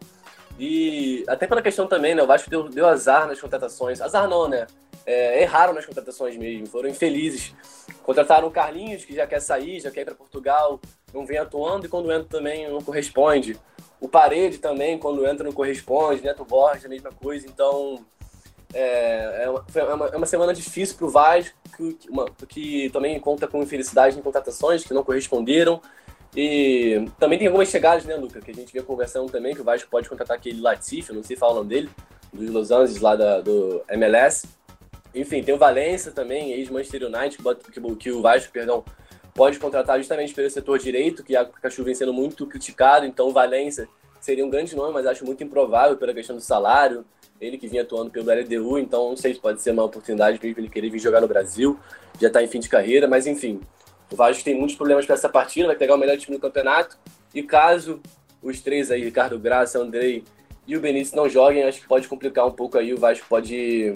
E até pela questão também, né? O Vasco deu, deu azar nas contratações. Azar não, né? É, erraram nas contratações mesmo, foram infelizes. Contrataram o Carlinhos, que já quer sair, já quer ir para Portugal, não vem atuando, e quando entra também não corresponde. O Parede também, quando entra, não corresponde. Neto Borges, a mesma coisa. Então, é, é, uma, é é uma semana difícil para o Vasco, que, uma, que também conta com infelicidade em contratações que não corresponderam. E também tem algumas chegadas, né, Luca, que a gente vê conversando também, que o Vasco pode contratar aquele Latif, não sei falar o nome dele, dos Los Angeles, lá da, do MLS. Enfim, tem o Valência também, ex-Manchester United, que, que, o Vasco, perdão, pode contratar justamente pelo setor direito, que a Pikachu vem sendo muito criticado, então o Valência seria um grande nome, mas acho muito improvável pela questão do salário, ele que vinha atuando pelo LDU, então não sei se pode ser uma oportunidade para ele querer vir jogar no Brasil, já está em fim de carreira, mas enfim, o Vasco tem muitos problemas para essa partida, vai pegar o melhor time do campeonato, e caso os três aí, Ricardo Graça, Andrei e o Benício não joguem, acho que pode complicar um pouco aí, o Vasco pode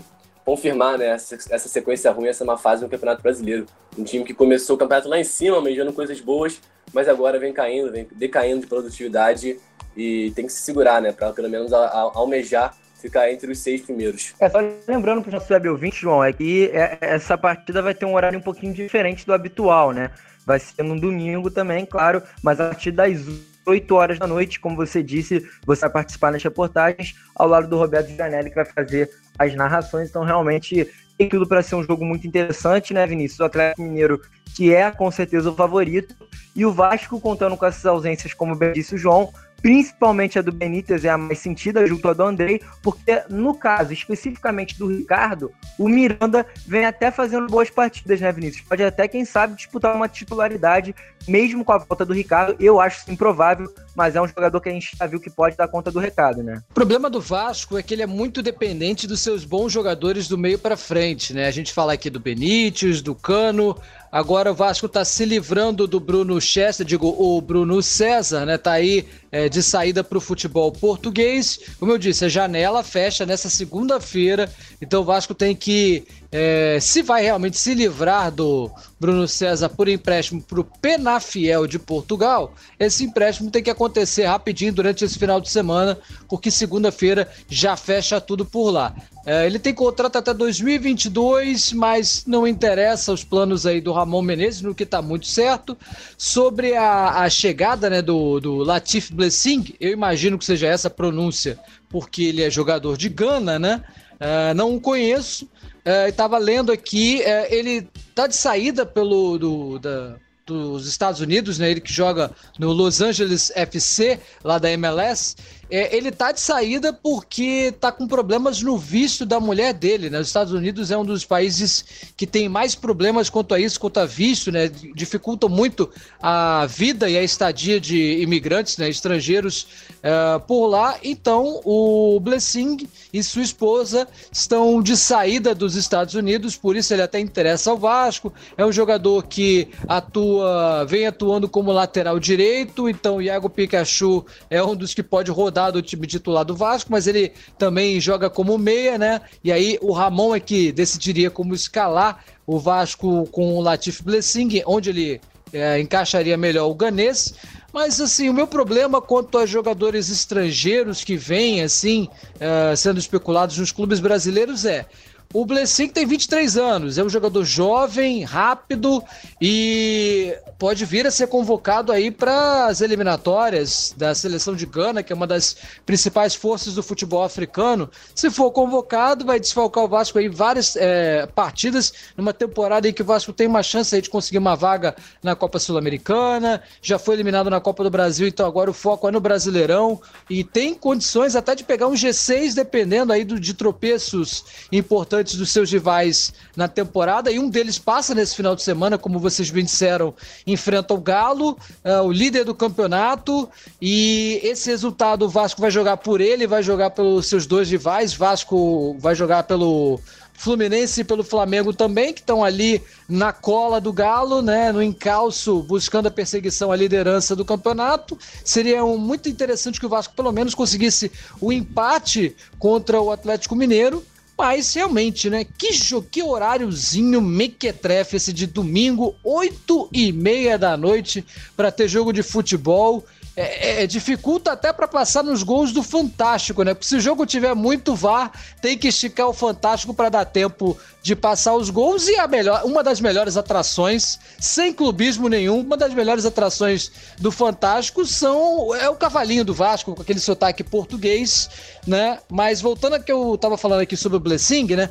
confirmar né, essa, essa sequência ruim, essa má fase no Campeonato Brasileiro. Um time que começou o campeonato lá em cima, almejando coisas boas, mas agora vem caindo, vem decaindo de produtividade e tem que se segurar, né, para pelo menos a, a, almejar ficar entre os seis primeiros. É, só lembrando para os nossos web ouvintes, João, é que é, essa partida vai ter um horário um pouquinho diferente do habitual, né? Vai ser no domingo também, claro, mas a partir das 8 horas da noite. Como você disse, você vai participar nas reportagens ao lado do Roberto Janelli, que vai fazer as narrações. Então, realmente, tem tudo para ser um jogo muito interessante, né, Vinícius? O Atlético Mineiro, que é com certeza o favorito, e o Vasco contando com essas ausências, como bem disse o João, principalmente a do Benítez é a mais sentida junto à do Andrei, porque no caso especificamente do Ricardo, o Miranda vem até fazendo boas partidas, né, Vinícius? Pode até, quem sabe, disputar uma titularidade, mesmo com a volta do Ricardo. Eu acho improvável, mas é um jogador que a gente já viu que pode dar conta do recado, né? O problema do Vasco é que ele é muito dependente dos seus bons jogadores do meio para frente, né? A gente fala aqui do Benítez, do Cano, Agora o Vasco está se livrando do Bruno Chester, digo, o Bruno César, né? Tá aí é, de saída para o futebol português. Como eu disse, a janela fecha nessa segunda-feira, então o Vasco tem que, é, se vai realmente se livrar do Bruno César por empréstimo para o Penafiel de Portugal, esse empréstimo tem que acontecer rapidinho durante esse final de semana, porque segunda-feira já fecha tudo por lá. É, ele tem contrato até 2022, mas não interessa os planos aí do Ramon Menezes, no que está muito certo. Sobre a, a chegada né, do, do Latif Blessing, eu imagino que seja essa pronúncia, porque ele é jogador de Gana, né? Uh, não o conheço. Uh, Estava lendo aqui, uh, ele tá de saída pelo do, da, dos Estados Unidos, né? Ele que joga no Los Angeles FC, lá da MLS. É, ele tá de saída porque tá com problemas no visto da mulher dele, né? Os Estados Unidos é um dos países que tem mais problemas quanto a isso, quanto a visto, né? Dificultam muito a vida e a estadia de imigrantes, né? Estrangeiros uh, por lá. Então, o Blessing e sua esposa estão de saída dos Estados Unidos, por isso ele até interessa ao Vasco. É um jogador que atua, vem atuando como lateral direito, então o Iago Pikachu é um dos que pode rodar do time titular do Vasco, mas ele também joga como meia, né? E aí o Ramon é que decidiria como escalar o Vasco com o Latif Blessing, onde ele é, encaixaria melhor o Ganês. Mas assim, o meu problema quanto a jogadores estrangeiros que vêm assim, uh, sendo especulados nos clubes brasileiros é o Blessing tem 23 anos, é um jogador jovem, rápido e pode vir a ser convocado aí para as eliminatórias da seleção de Gana, que é uma das principais forças do futebol africano. Se for convocado, vai desfalcar o Vasco aí várias é, partidas numa temporada em que o Vasco tem uma chance aí de conseguir uma vaga na Copa Sul-Americana, já foi eliminado na Copa do Brasil, então agora o foco é no Brasileirão e tem condições até de pegar um G6 dependendo aí do, de tropeços importantes antes dos seus rivais na temporada, e um deles passa nesse final de semana, como vocês bem disseram, enfrenta o Galo, uh, o líder do campeonato, e esse resultado o Vasco vai jogar por ele, vai jogar pelos seus dois rivais, Vasco vai jogar pelo Fluminense e pelo Flamengo também, que estão ali na cola do Galo, né, no encalço, buscando a perseguição à liderança do campeonato. Seria um, muito interessante que o Vasco pelo menos conseguisse o empate contra o Atlético Mineiro mas realmente, né? Que, que horáriozinho mequetrefe esse de domingo, 8 e meia da noite, para ter jogo de futebol. É, é, dificulta até para passar nos gols do Fantástico, né? Porque se o jogo tiver muito VAR, tem que esticar o Fantástico para dar tempo de passar os gols e a melhor, uma das melhores atrações, sem clubismo nenhum, uma das melhores atrações do Fantástico são é o cavalinho do Vasco com aquele sotaque português, né? Mas voltando a que eu estava falando aqui sobre o Blessing, né?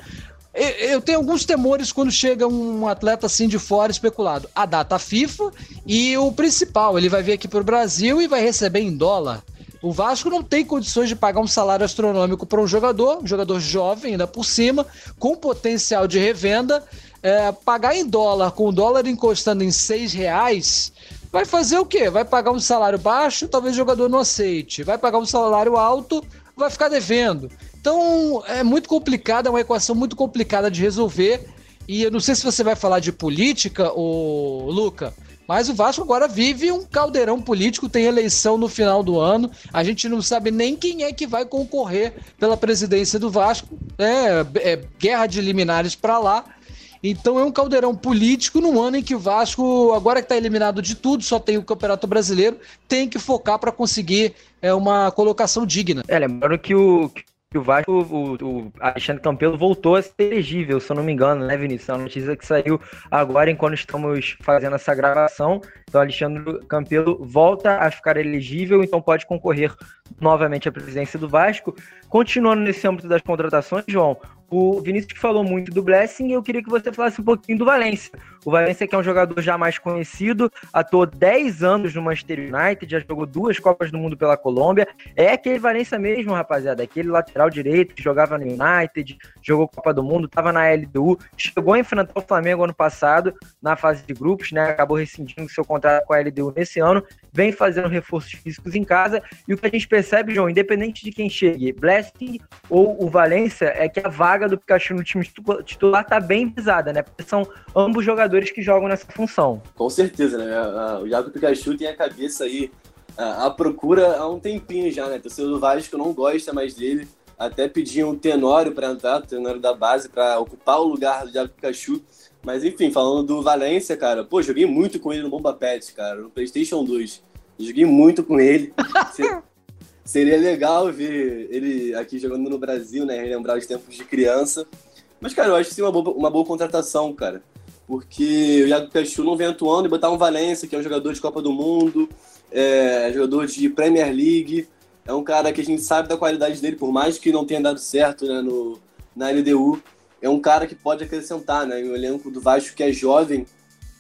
Eu tenho alguns temores quando chega um atleta assim de fora especulado. A data FIFA e o principal, ele vai vir aqui para o Brasil e vai receber em dólar. O Vasco não tem condições de pagar um salário astronômico para um jogador, um jogador jovem ainda por cima, com potencial de revenda. É, pagar em dólar, com o dólar encostando em seis reais, vai fazer o quê? Vai pagar um salário baixo, talvez o jogador não aceite. Vai pagar um salário alto, vai ficar devendo. Então é muito complicado, é uma equação muito complicada de resolver. E eu não sei se você vai falar de política, ô Luca, mas o Vasco agora vive um caldeirão político, tem eleição no final do ano. A gente não sabe nem quem é que vai concorrer pela presidência do Vasco. É, é guerra de liminares para lá. Então é um caldeirão político num ano em que o Vasco, agora que está eliminado de tudo, só tem o Campeonato Brasileiro, tem que focar para conseguir é, uma colocação digna. É, lembrando que o, que o Vasco, o, o, Alexandre Campelo voltou a ser elegível, se eu não me engano, né, Vinícius? É uma notícia que saiu agora enquanto estamos fazendo essa gravação. Então, Alexandre Campelo volta a ficar elegível, então pode concorrer novamente à presidência do Vasco. Continuando nesse âmbito das contratações, João, o Vinícius falou muito do Blessing e eu queria que você falasse um pouquinho do Valência. O Valência que é um jogador já mais conhecido, atuou 10 anos no Manchester United, já jogou duas Copas do Mundo pela Colômbia. É aquele Valência mesmo, rapaziada, aquele lateral direito que jogava no United, jogou Copa do Mundo, estava na LDU, chegou a enfrentar o Flamengo ano passado na fase de grupos, né? Acabou rescindindo seu contrato com a LDU nesse ano, vem fazendo reforços físicos em casa e o que a gente percebe, João, independente de quem chegue, Blessing ou o Valência, é que a vaga do Pikachu no time titular tá bem visada, né? Porque são ambos jogadores que jogam nessa função. Com certeza, né? O Iago Pikachu tem a cabeça aí a procura há um tempinho já, né? Torcedor do Vasco não gosta mais dele. Até pediu um Tenório para entrar, o Tenório da base, para ocupar o lugar do Iago Pikachu. Mas enfim, falando do Valência, cara, pô, joguei muito com ele no Bomba Pet, cara, no PlayStation 2. Joguei muito com ele. Seria legal ver ele aqui jogando no Brasil, né? Relembrar os tempos de criança. Mas, cara, eu acho que sim uma boa, uma boa contratação, cara. Porque o Iago Pikachu não vem atuando e botar um Valência, que é um jogador de Copa do Mundo, é jogador de Premier League. É um cara que a gente sabe da qualidade dele, por mais que não tenha dado certo né, no, na LDU. É um cara que pode acrescentar, né? O elenco do Vasco que é jovem,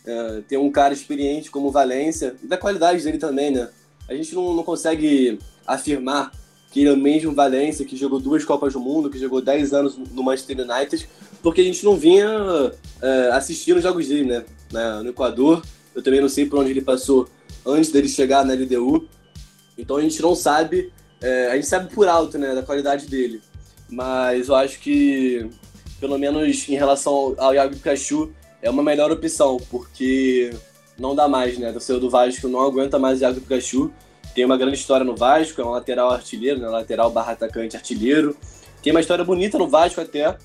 é, tem um cara experiente como o Valência, e da qualidade dele também, né? A gente não, não consegue afirmar que ele é o mesmo Valência, que jogou duas Copas do Mundo, que jogou 10 anos no Manchester United, porque a gente não vinha é, assistindo os jogos dele, né? No Equador, eu também não sei por onde ele passou antes dele chegar na LDU, então a gente não sabe, é, a gente sabe por alto, né, da qualidade dele, mas eu acho que, pelo menos em relação ao Iago Pikachu, é uma melhor opção, porque não dá mais, né? O seu do Vasco não aguenta mais o Iago Pikachu, tem uma grande história no Vasco, é um lateral artilheiro, né? lateral barra atacante artilheiro. Tem uma história bonita no Vasco até,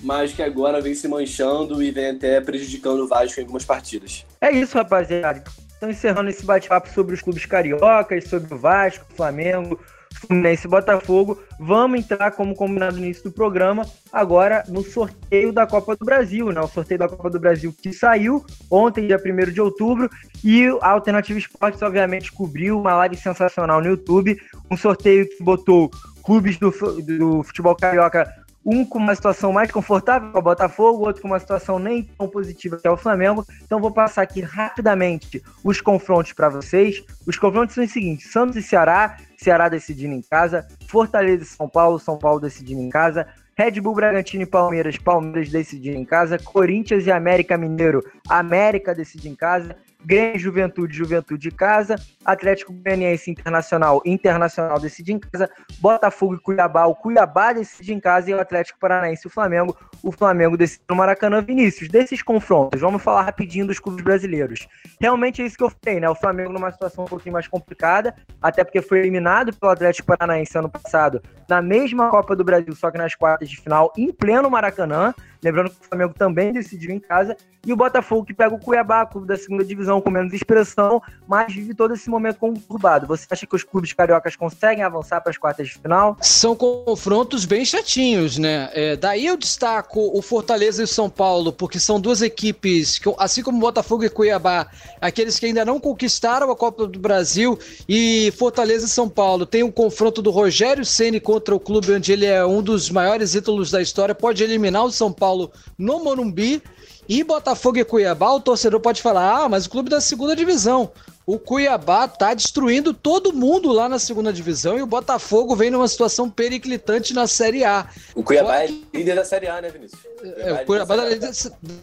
mas que agora vem se manchando e vem até prejudicando o Vasco em algumas partidas. É isso, rapaziada. Estão encerrando esse bate-papo sobre os clubes cariocas, sobre o Vasco, o Flamengo, Fluminense Botafogo. Vamos entrar, como combinado no início do programa, agora no sorteio da Copa do Brasil, né? O sorteio da Copa do Brasil que saiu ontem, dia 1 de outubro, e a Alternativa Esportes, obviamente, cobriu uma live sensacional no YouTube. Um sorteio que botou clubes do, do futebol carioca um com uma situação mais confortável, que é o Botafogo, outro com uma situação nem tão positiva, que é o Flamengo. Então vou passar aqui rapidamente os confrontos para vocês. Os confrontos são os seguintes: Santos e Ceará, Ceará decidindo em casa, Fortaleza e São Paulo, São Paulo decidindo em casa, Red Bull Bragantino e Palmeiras, Palmeiras decidindo em casa, Corinthians e América Mineiro, América decidindo em casa, Grêmio, Juventude, Juventude de casa, Atlético Goianiense Internacional, Internacional decide em casa, Botafogo e Cuiabá, o Cuiabá decide em casa e o Atlético Paranaense e o Flamengo, o Flamengo decide no Maracanã. Vinícius, desses confrontos, vamos falar rapidinho dos clubes brasileiros. Realmente é isso que eu falei, né? O Flamengo numa situação um pouquinho mais complicada, até porque foi eliminado pelo Atlético Paranaense ano passado na mesma Copa do Brasil, só que nas quartas de final, em pleno Maracanã. Lembrando que o Flamengo também decidiu em casa. E o Botafogo que pega o Cuiabá, clube da segunda divisão, com menos expressão, mas vive todo esse momento conturbado. Você acha que os clubes cariocas conseguem avançar para as quartas de final? São confrontos bem chatinhos, né? É, daí eu destaco o Fortaleza e o São Paulo, porque são duas equipes, que, assim como Botafogo e Cuiabá, aqueles que ainda não conquistaram a Copa do Brasil, e Fortaleza e São Paulo tem um confronto do Rogério Ceni contra o clube onde ele é um dos maiores ídolos da história, pode eliminar o São Paulo no Morumbi. E Botafogo e Cuiabá, o torcedor pode falar: ah, mas o clube da segunda divisão. O Cuiabá tá destruindo todo mundo lá na segunda divisão e o Botafogo vem numa situação periclitante na Série A. O Cuiabá Fora... é líder da Série A, né, Vinícius? É, o Cuiabá, é líder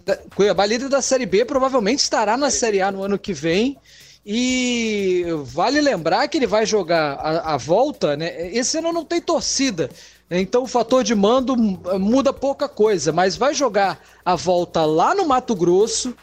da... Cuiabá, líder da Série B, provavelmente estará na Série A no ano que vem. E vale lembrar que ele vai jogar a, a volta, né? Esse ano não tem torcida. Então o fator de mando muda pouca coisa, mas vai jogar a volta lá no Mato Grosso,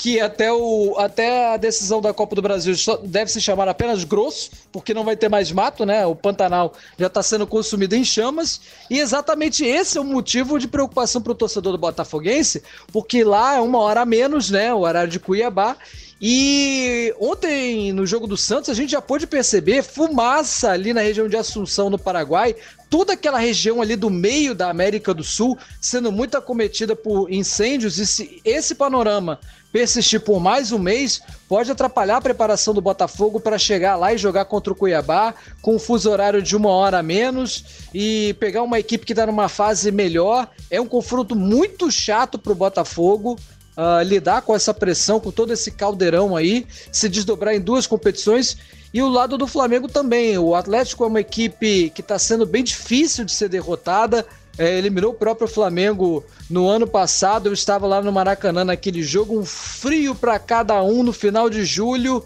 que até, o, até a decisão da Copa do Brasil deve se chamar apenas grosso, porque não vai ter mais mato, né? O Pantanal já está sendo consumido em chamas. E exatamente esse é o motivo de preocupação para o torcedor do Botafoguense, porque lá é uma hora a menos, né? O horário de Cuiabá. E ontem, no jogo do Santos, a gente já pôde perceber fumaça ali na região de Assunção, no Paraguai. Toda aquela região ali do meio da América do Sul sendo muito acometida por incêndios. E se esse panorama persistir por mais um mês, pode atrapalhar a preparação do Botafogo para chegar lá e jogar contra o Cuiabá, com um fuso horário de uma hora a menos e pegar uma equipe que está numa fase melhor. É um confronto muito chato para o Botafogo uh, lidar com essa pressão, com todo esse caldeirão aí, se desdobrar em duas competições. E o lado do Flamengo também. O Atlético é uma equipe que está sendo bem difícil de ser derrotada. É, eliminou o próprio Flamengo no ano passado. Eu estava lá no Maracanã naquele jogo, um frio para cada um no final de julho.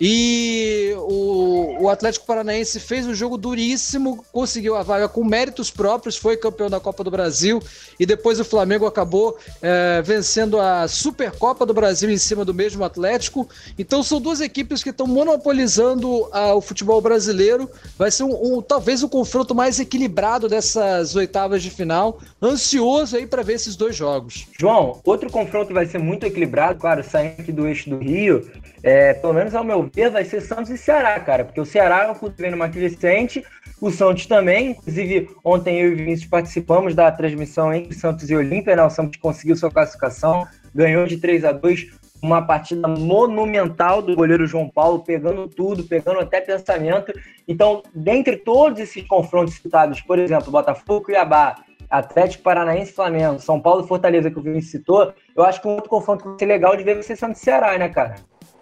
E o, o, Atlético Paranaense fez um jogo duríssimo, conseguiu a vaga com méritos próprios, foi campeão da Copa do Brasil e depois o Flamengo acabou é, vencendo a Supercopa do Brasil em cima do mesmo Atlético. Então são duas equipes que estão monopolizando a, o futebol brasileiro. Vai ser um, um, talvez o confronto mais equilibrado dessas oitavas de final. Ansioso aí para ver esses dois jogos. João, outro confronto vai ser muito equilibrado, claro, saindo do eixo do Rio. É, pelo menos ao meu ver, vai ser Santos e Ceará, cara, porque o Ceará é um clube vendo uma crescente, o Santos também. Inclusive, ontem eu e o Vinícius participamos da transmissão entre Santos e Olímpia, né? O Santos conseguiu sua classificação, ganhou de 3 a 2 uma partida monumental do goleiro João Paulo, pegando tudo, pegando até pensamento. Então, dentre todos esses confrontos citados, por exemplo, Botafogo, Cuiabá, Atlético Paranaense Flamengo, São Paulo e Fortaleza, que o Vinícius citou, eu acho que um outro confronto que vai ser legal de ver vai ser Santos e Ceará, né, cara?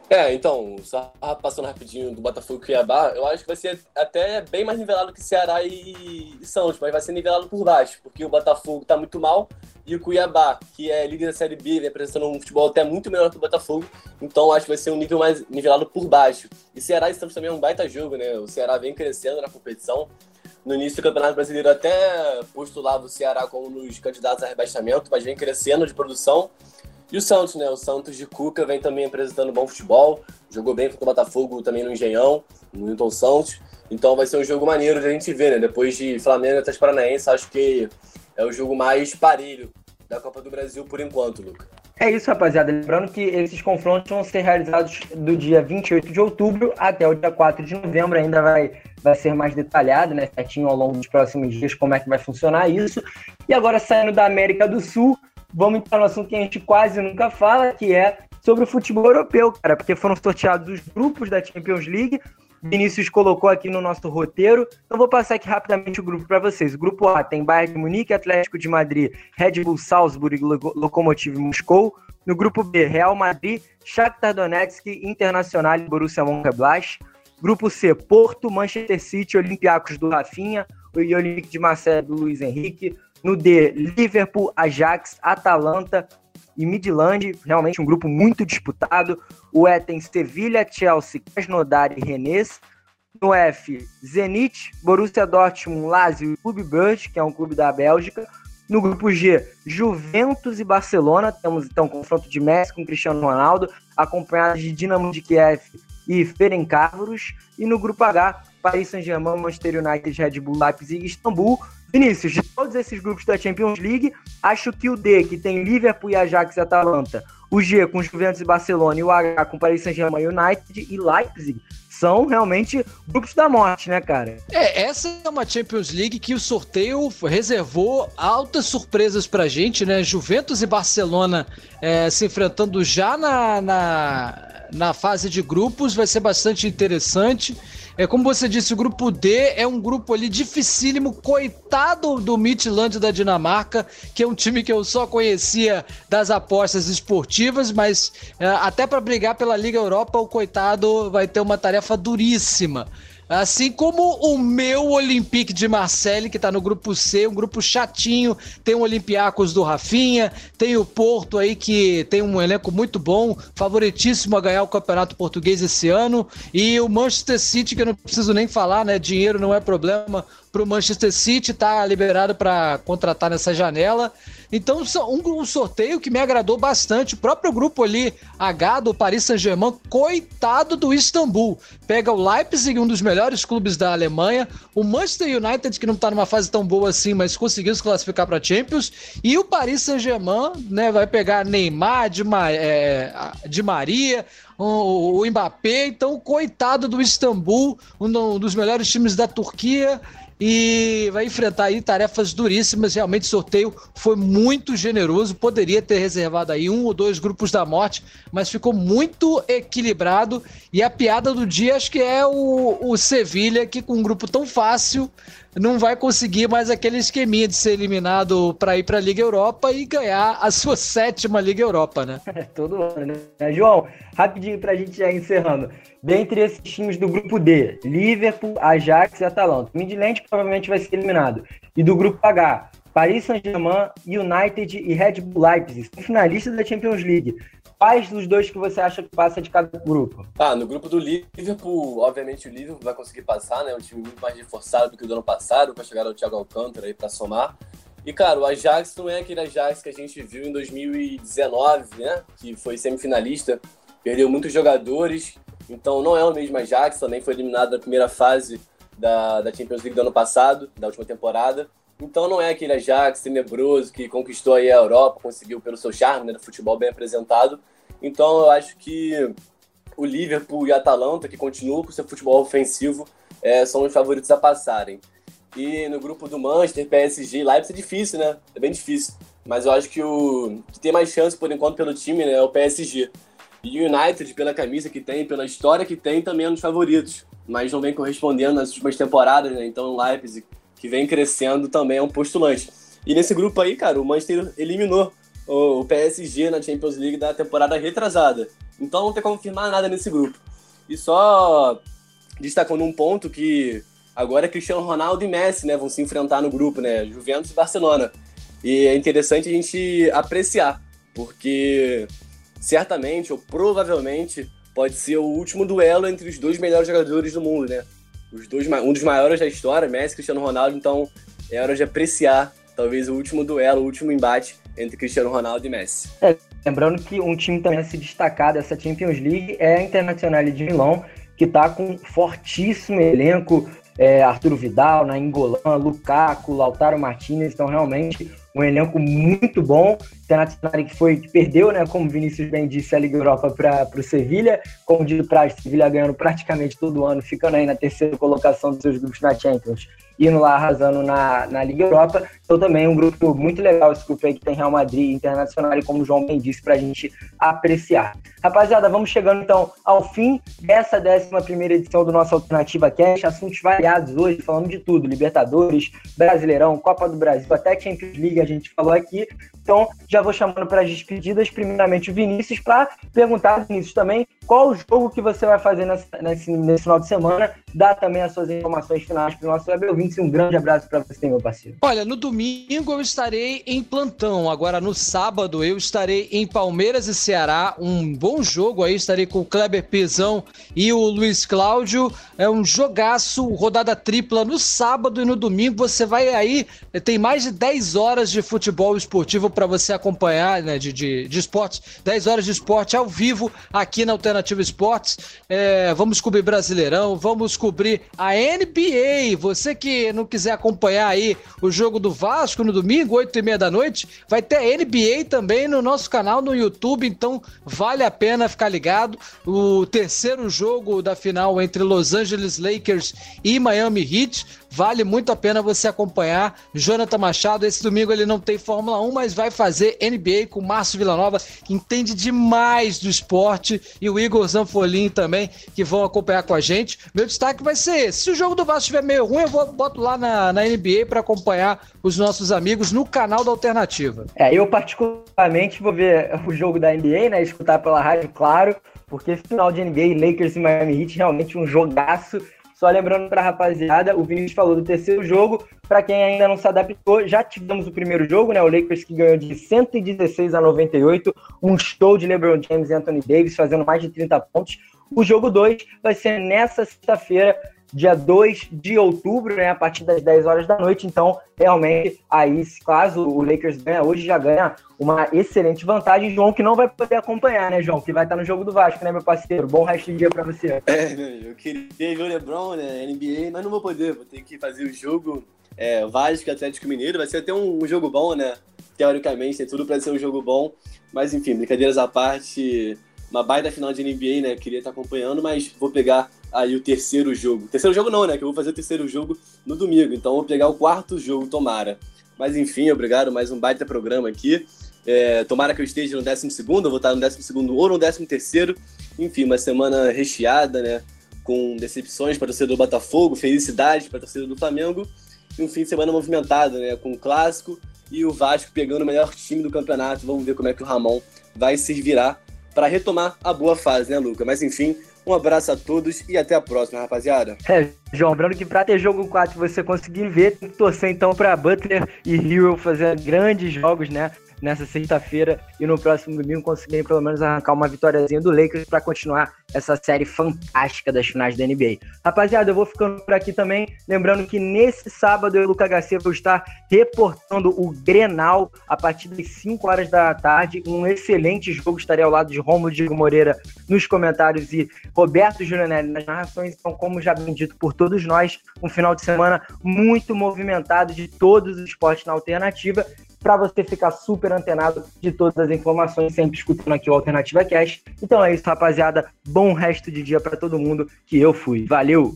É, então, só passando rapidinho do Botafogo e Cuiabá, eu acho que vai ser até bem mais nivelado que Ceará e, Santos, mas vai ser nivelado por baixo, porque o Botafogo tá muito mal e o Cuiabá, que é líder da Série B, vem apresentando um futebol até muito melhor que o Botafogo, então acho que vai ser um nível mais nivelado por baixo. E Ceará e Santos também é um baita jogo, né? O Ceará vem crescendo na competição. No início do Campeonato Brasileiro até postulava o Ceará como um dos candidatos a rebaixamento, mas vem crescendo de produção. E o Santos, né? O Santos de Cuca vem também apresentando bom futebol. Jogou bem contra o Botafogo também no Engenhão, no Newton Santos. Então vai ser um jogo maneiro de a gente ver, né? Depois de Flamengo e Atlético Paranaense, acho que é o jogo mais parelho da Copa do Brasil por enquanto, Luca. É isso, rapaziada. Lembrando que esses confrontos vão ser realizados do dia 28 de outubro até o dia 4 de novembro. Ainda vai, vai ser mais detalhado, né? Certinho ao longo dos próximos dias como é que vai funcionar isso. E agora, saindo da América do Sul, vamos entrar no assunto que a gente quase nunca fala, que é sobre o futebol europeu, cara, porque foram sorteados os grupos da Champions League. Vinícius colocou aqui no nosso roteiro. Então vou passar aqui rapidamente o grupo para vocês. O grupo A tem Bayern de Munique, Atlético de Madrid, Red Bull Salzburg Lokomotiv Moscou. No grupo B, Real Madrid, Shakhtar Donetsk, Internacional e Borussia Mönchengladbach. Grupo C, Porto, Manchester City, Olympiacos do Rafinha e Olympique de Marseille do Luiz Henrique. No D, Liverpool, Ajax, Atalanta e Midland, realmente um grupo muito disputado. O E tem Sevilha, Chelsea, Krasnodar e Rennes. No F, Zenit, Borussia Dortmund, Lazio e Clube Brugge, que é um clube da Bélgica. No grupo G, Juventus e Barcelona. Temos então confronto de Messi com Cristiano Ronaldo, acompanhado de Dinamo de Kiev e Ferencváros. E no grupo H, Paris Saint-Germain, Manchester United, Red Bull Leipzig e Istambul. Vinícius, de todos esses grupos da Champions League, acho que o D, que tem Liverpool e Ajax e Atalanta, o G com Juventus e Barcelona e o H com Paris Saint-Germain, United e Leipzig, são realmente grupos da morte, né, cara? É, essa é uma Champions League que o sorteio reservou altas surpresas pra gente, né? Juventus e Barcelona é, se enfrentando já na, na, na fase de grupos, vai ser bastante interessante. É como você disse, o grupo D é um grupo ali dificílimo, coitado do Midland da Dinamarca, que é um time que eu só conhecia das apostas esportivas, mas é, até para brigar pela Liga Europa, o coitado vai ter uma tarefa duríssima. Assim como o meu Olympique de Marseille, que está no grupo C, um grupo chatinho. Tem o Olympiacos do Rafinha, tem o Porto aí, que tem um elenco muito bom, favoritíssimo a ganhar o Campeonato Português esse ano. E o Manchester City, que eu não preciso nem falar, né? Dinheiro não é problema para o Manchester City, está liberado para contratar nessa janela. Então, um, um, sorteio que me agradou bastante. O próprio grupo ali, H do Paris Saint-Germain, coitado do Istambul. Pega o Leipzig, um dos melhores clubes da Alemanha, o Manchester United, que não está numa fase tão boa assim, mas conseguiu se classificar para Champions, e o Paris Saint-Germain, né, vai pegar Neymar, de, é, de Maria, o, o Mbappé, então coitado do Istambul, um dos melhores times da Turquia, e vai enfrentar aí tarefas duríssimas. Realmente o sorteio foi muito generoso, poderia ter reservado aí um ou dois grupos da morte, mas ficou muito equilibrado. E a piada do dia acho que é o, o Sevilha, que com um grupo tão fácil não vai conseguir mais aquele esqueminha de ser eliminado para ir para a Liga Europa e ganhar a sua sétima Liga Europa, né? Todo ano, né? João, rapidinho para a gente já encerrando. Dentre esses times do grupo D, Liverpool, Ajax e Atalanta. Midland provavelmente vai ser eliminado. E do grupo H, Paris Saint-Germain, United e Red Bull Leipzig, finalistas da Champions League. Quais dos dois que você acha que passa de cada grupo? Ah, no grupo do Liverpool, obviamente o Liverpool vai conseguir passar, né? Um time muito mais reforçado do que o do ano passado, para chegar ao Thiago Alcântara aí para somar. E, cara, o Ajax não é aquele Ajax que a gente viu em 2019, né? Que foi semifinalista, perdeu muitos jogadores, então não é o mesmo Ajax, também foi eliminado na primeira fase da, da Champions League do ano passado, da última temporada. Então não é aquele Ajax tenebroso que conquistou aí a Europa, conseguiu pelo seu charme, né, do futebol bem apresentado. Então eu acho que o Liverpool e a Atalanta, que continuam com seu futebol ofensivo, é, são os favoritos a passarem. E no grupo do Manchester, PSG Leipzig é difícil, né? É bem difícil. Mas eu acho que o que tem mais chance, por enquanto, pelo time né, é o PSG. E o United, pela camisa que tem, pela história que tem, também é um dos favoritos. Mas não vem correspondendo nas últimas temporadas, né? Então o Leipzig que vem crescendo também é um postulante. E nesse grupo aí, cara, o Manchester eliminou o PSG na Champions League da temporada retrasada. Então não tem como confirmar nada nesse grupo. E só destacando um ponto que agora Cristiano Ronaldo e Messi, né, vão se enfrentar no grupo, né, Juventus e Barcelona. E é interessante a gente apreciar, porque certamente ou provavelmente pode ser o último duelo entre os dois melhores jogadores do mundo, né? Os dois, um dos maiores da história, Messi e Cristiano Ronaldo, então é hora de apreciar talvez o último duelo, o último embate entre Cristiano Ronaldo e Messi. É, lembrando que um time também a se destacar dessa Champions League é a Internacional de Milão, que está com um fortíssimo elenco, é, Arturo Vidal, Nainggolan, Lukaku, Lautaro Martinez, então realmente um elenco muito bom. Internacional que foi que perdeu, né, como Vinícius bem disse, a Liga Europa para o Sevilha, como de praxe, Sevilha ganhando praticamente todo ano, ficando aí na terceira colocação dos seus grupos na Champions indo lá arrasando na, na Liga Europa. Então também um grupo muito legal, esse grupo aí que tem Real Madrid Internacional e como o João bem disse, para a gente apreciar. Rapaziada, vamos chegando então ao fim dessa 11 edição do nosso Alternativa Cash. Assuntos variados hoje, falando de tudo: Libertadores, Brasileirão, Copa do Brasil, até Champions League a gente falou aqui. Então já vou chamando para as despedidas, primeiramente o Vinícius, para perguntar, Vinícius, também qual o jogo que você vai fazer nesse, nesse, nesse final de semana. Dá também as suas informações finais para o nosso web ouvinte. Um grande abraço para você, meu parceiro. Olha, no domingo eu estarei em plantão. Agora, no sábado, eu estarei em Palmeiras e Ceará. Um bom jogo aí. Estarei com o Kleber Pizão e o Luiz Cláudio. É um jogaço, rodada tripla no sábado e no domingo. Você vai aí, tem mais de 10 horas de futebol esportivo para você acompanhar, né? De, de, de esportes. 10 horas de esporte ao vivo aqui na Alternativa Esportes. É, vamos cobrir Brasileirão, vamos cobrir a NBA. Você que não quiser acompanhar aí o jogo do Vasco no domingo, 8 e meia da noite, vai ter NBA também no nosso canal no YouTube, então vale a pena ficar ligado. O terceiro jogo da final entre Los Angeles Lakers e Miami Heat Vale muito a pena você acompanhar. Jonathan Machado, esse domingo ele não tem Fórmula 1, mas vai fazer NBA com Márcio Villanova, que entende demais do esporte, e o Igor Zanfolin também, que vão acompanhar com a gente. Meu destaque vai ser esse. Se o jogo do Vasco estiver meio ruim, eu vou boto lá na, na NBA para acompanhar os nossos amigos no canal da Alternativa. É, eu particularmente vou ver o jogo da NBA, né? Escutar pela rádio, claro, porque final de NBA, Lakers e Miami Heat, realmente um jogaço só lembrando para a rapaziada, o Vinícius falou do terceiro jogo. Para quem ainda não se adaptou, já tivemos o primeiro jogo, né? O Lakers que ganhou de 116 a 98. Um show de LeBron James e Anthony Davis, fazendo mais de 30 pontos. O jogo 2 vai ser nessa sexta-feira, dia 2 de outubro, né, a partir das 10 horas da noite. Então, realmente, aí, caso o Lakers ganhe hoje, já ganha uma excelente vantagem. João, que não vai poder acompanhar, né, João? Que vai estar no jogo do Vasco, né, meu parceiro? Bom resto de dia para você. É, eu queria ver o LeBron, né, NBA, mas não vou poder. Vou ter que fazer o jogo é, Vasco Atlético Mineiro. Vai ser até um, um jogo bom, né? Teoricamente, tem tudo para ser um jogo bom. Mas, enfim, brincadeiras à parte uma baita final de NBA, né? Queria estar acompanhando, mas vou pegar aí o terceiro jogo. Terceiro jogo não, né? Que eu vou fazer o terceiro jogo no domingo. Então vou pegar o quarto jogo, tomara. Mas enfim, obrigado. Mais um baita programa aqui. É, tomara que eu esteja no décimo segundo, eu vou estar no décimo segundo ou no décimo terceiro. Enfim, uma semana recheada, né? Com decepções para o torcedor do Botafogo, felicidades para o torcedor do Flamengo. E um fim de semana movimentado, né? Com o clássico e o Vasco pegando o melhor time do campeonato. Vamos ver como é que o Ramon vai se virar para retomar a boa fase, né, Luca? Mas enfim, um abraço a todos e até a próxima, rapaziada. É, João, lembrando que para ter jogo 4 você conseguir ver, tem que torcer então para Butler e Hero fazer grandes jogos, né? Nessa sexta-feira e no próximo domingo conseguirem pelo menos arrancar uma vitóriazinha do Lakers para continuar essa série fantástica das finais da NBA. Rapaziada, eu vou ficando por aqui também, lembrando que nesse sábado eu e o Luca Garcia vou estar reportando o Grenal a partir das 5 horas da tarde, um excelente jogo, estarei ao lado de Romulo Diego Moreira nos comentários e Roberto Julianelli nas narrações, então como já bem dito por todos nós, um final de semana muito movimentado de todos os esportes na alternativa para você ficar super antenado de todas as informações, sempre escutando aqui o Alternativa Cash. Então é isso, rapaziada. Bom resto de dia para todo mundo que eu fui. Valeu!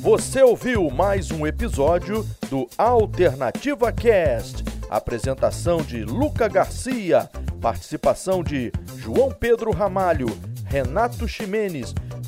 Você ouviu mais um episódio do Alternativa Cast. Apresentação de Luca Garcia, participação de João Pedro Ramalho, Renato Ximenes,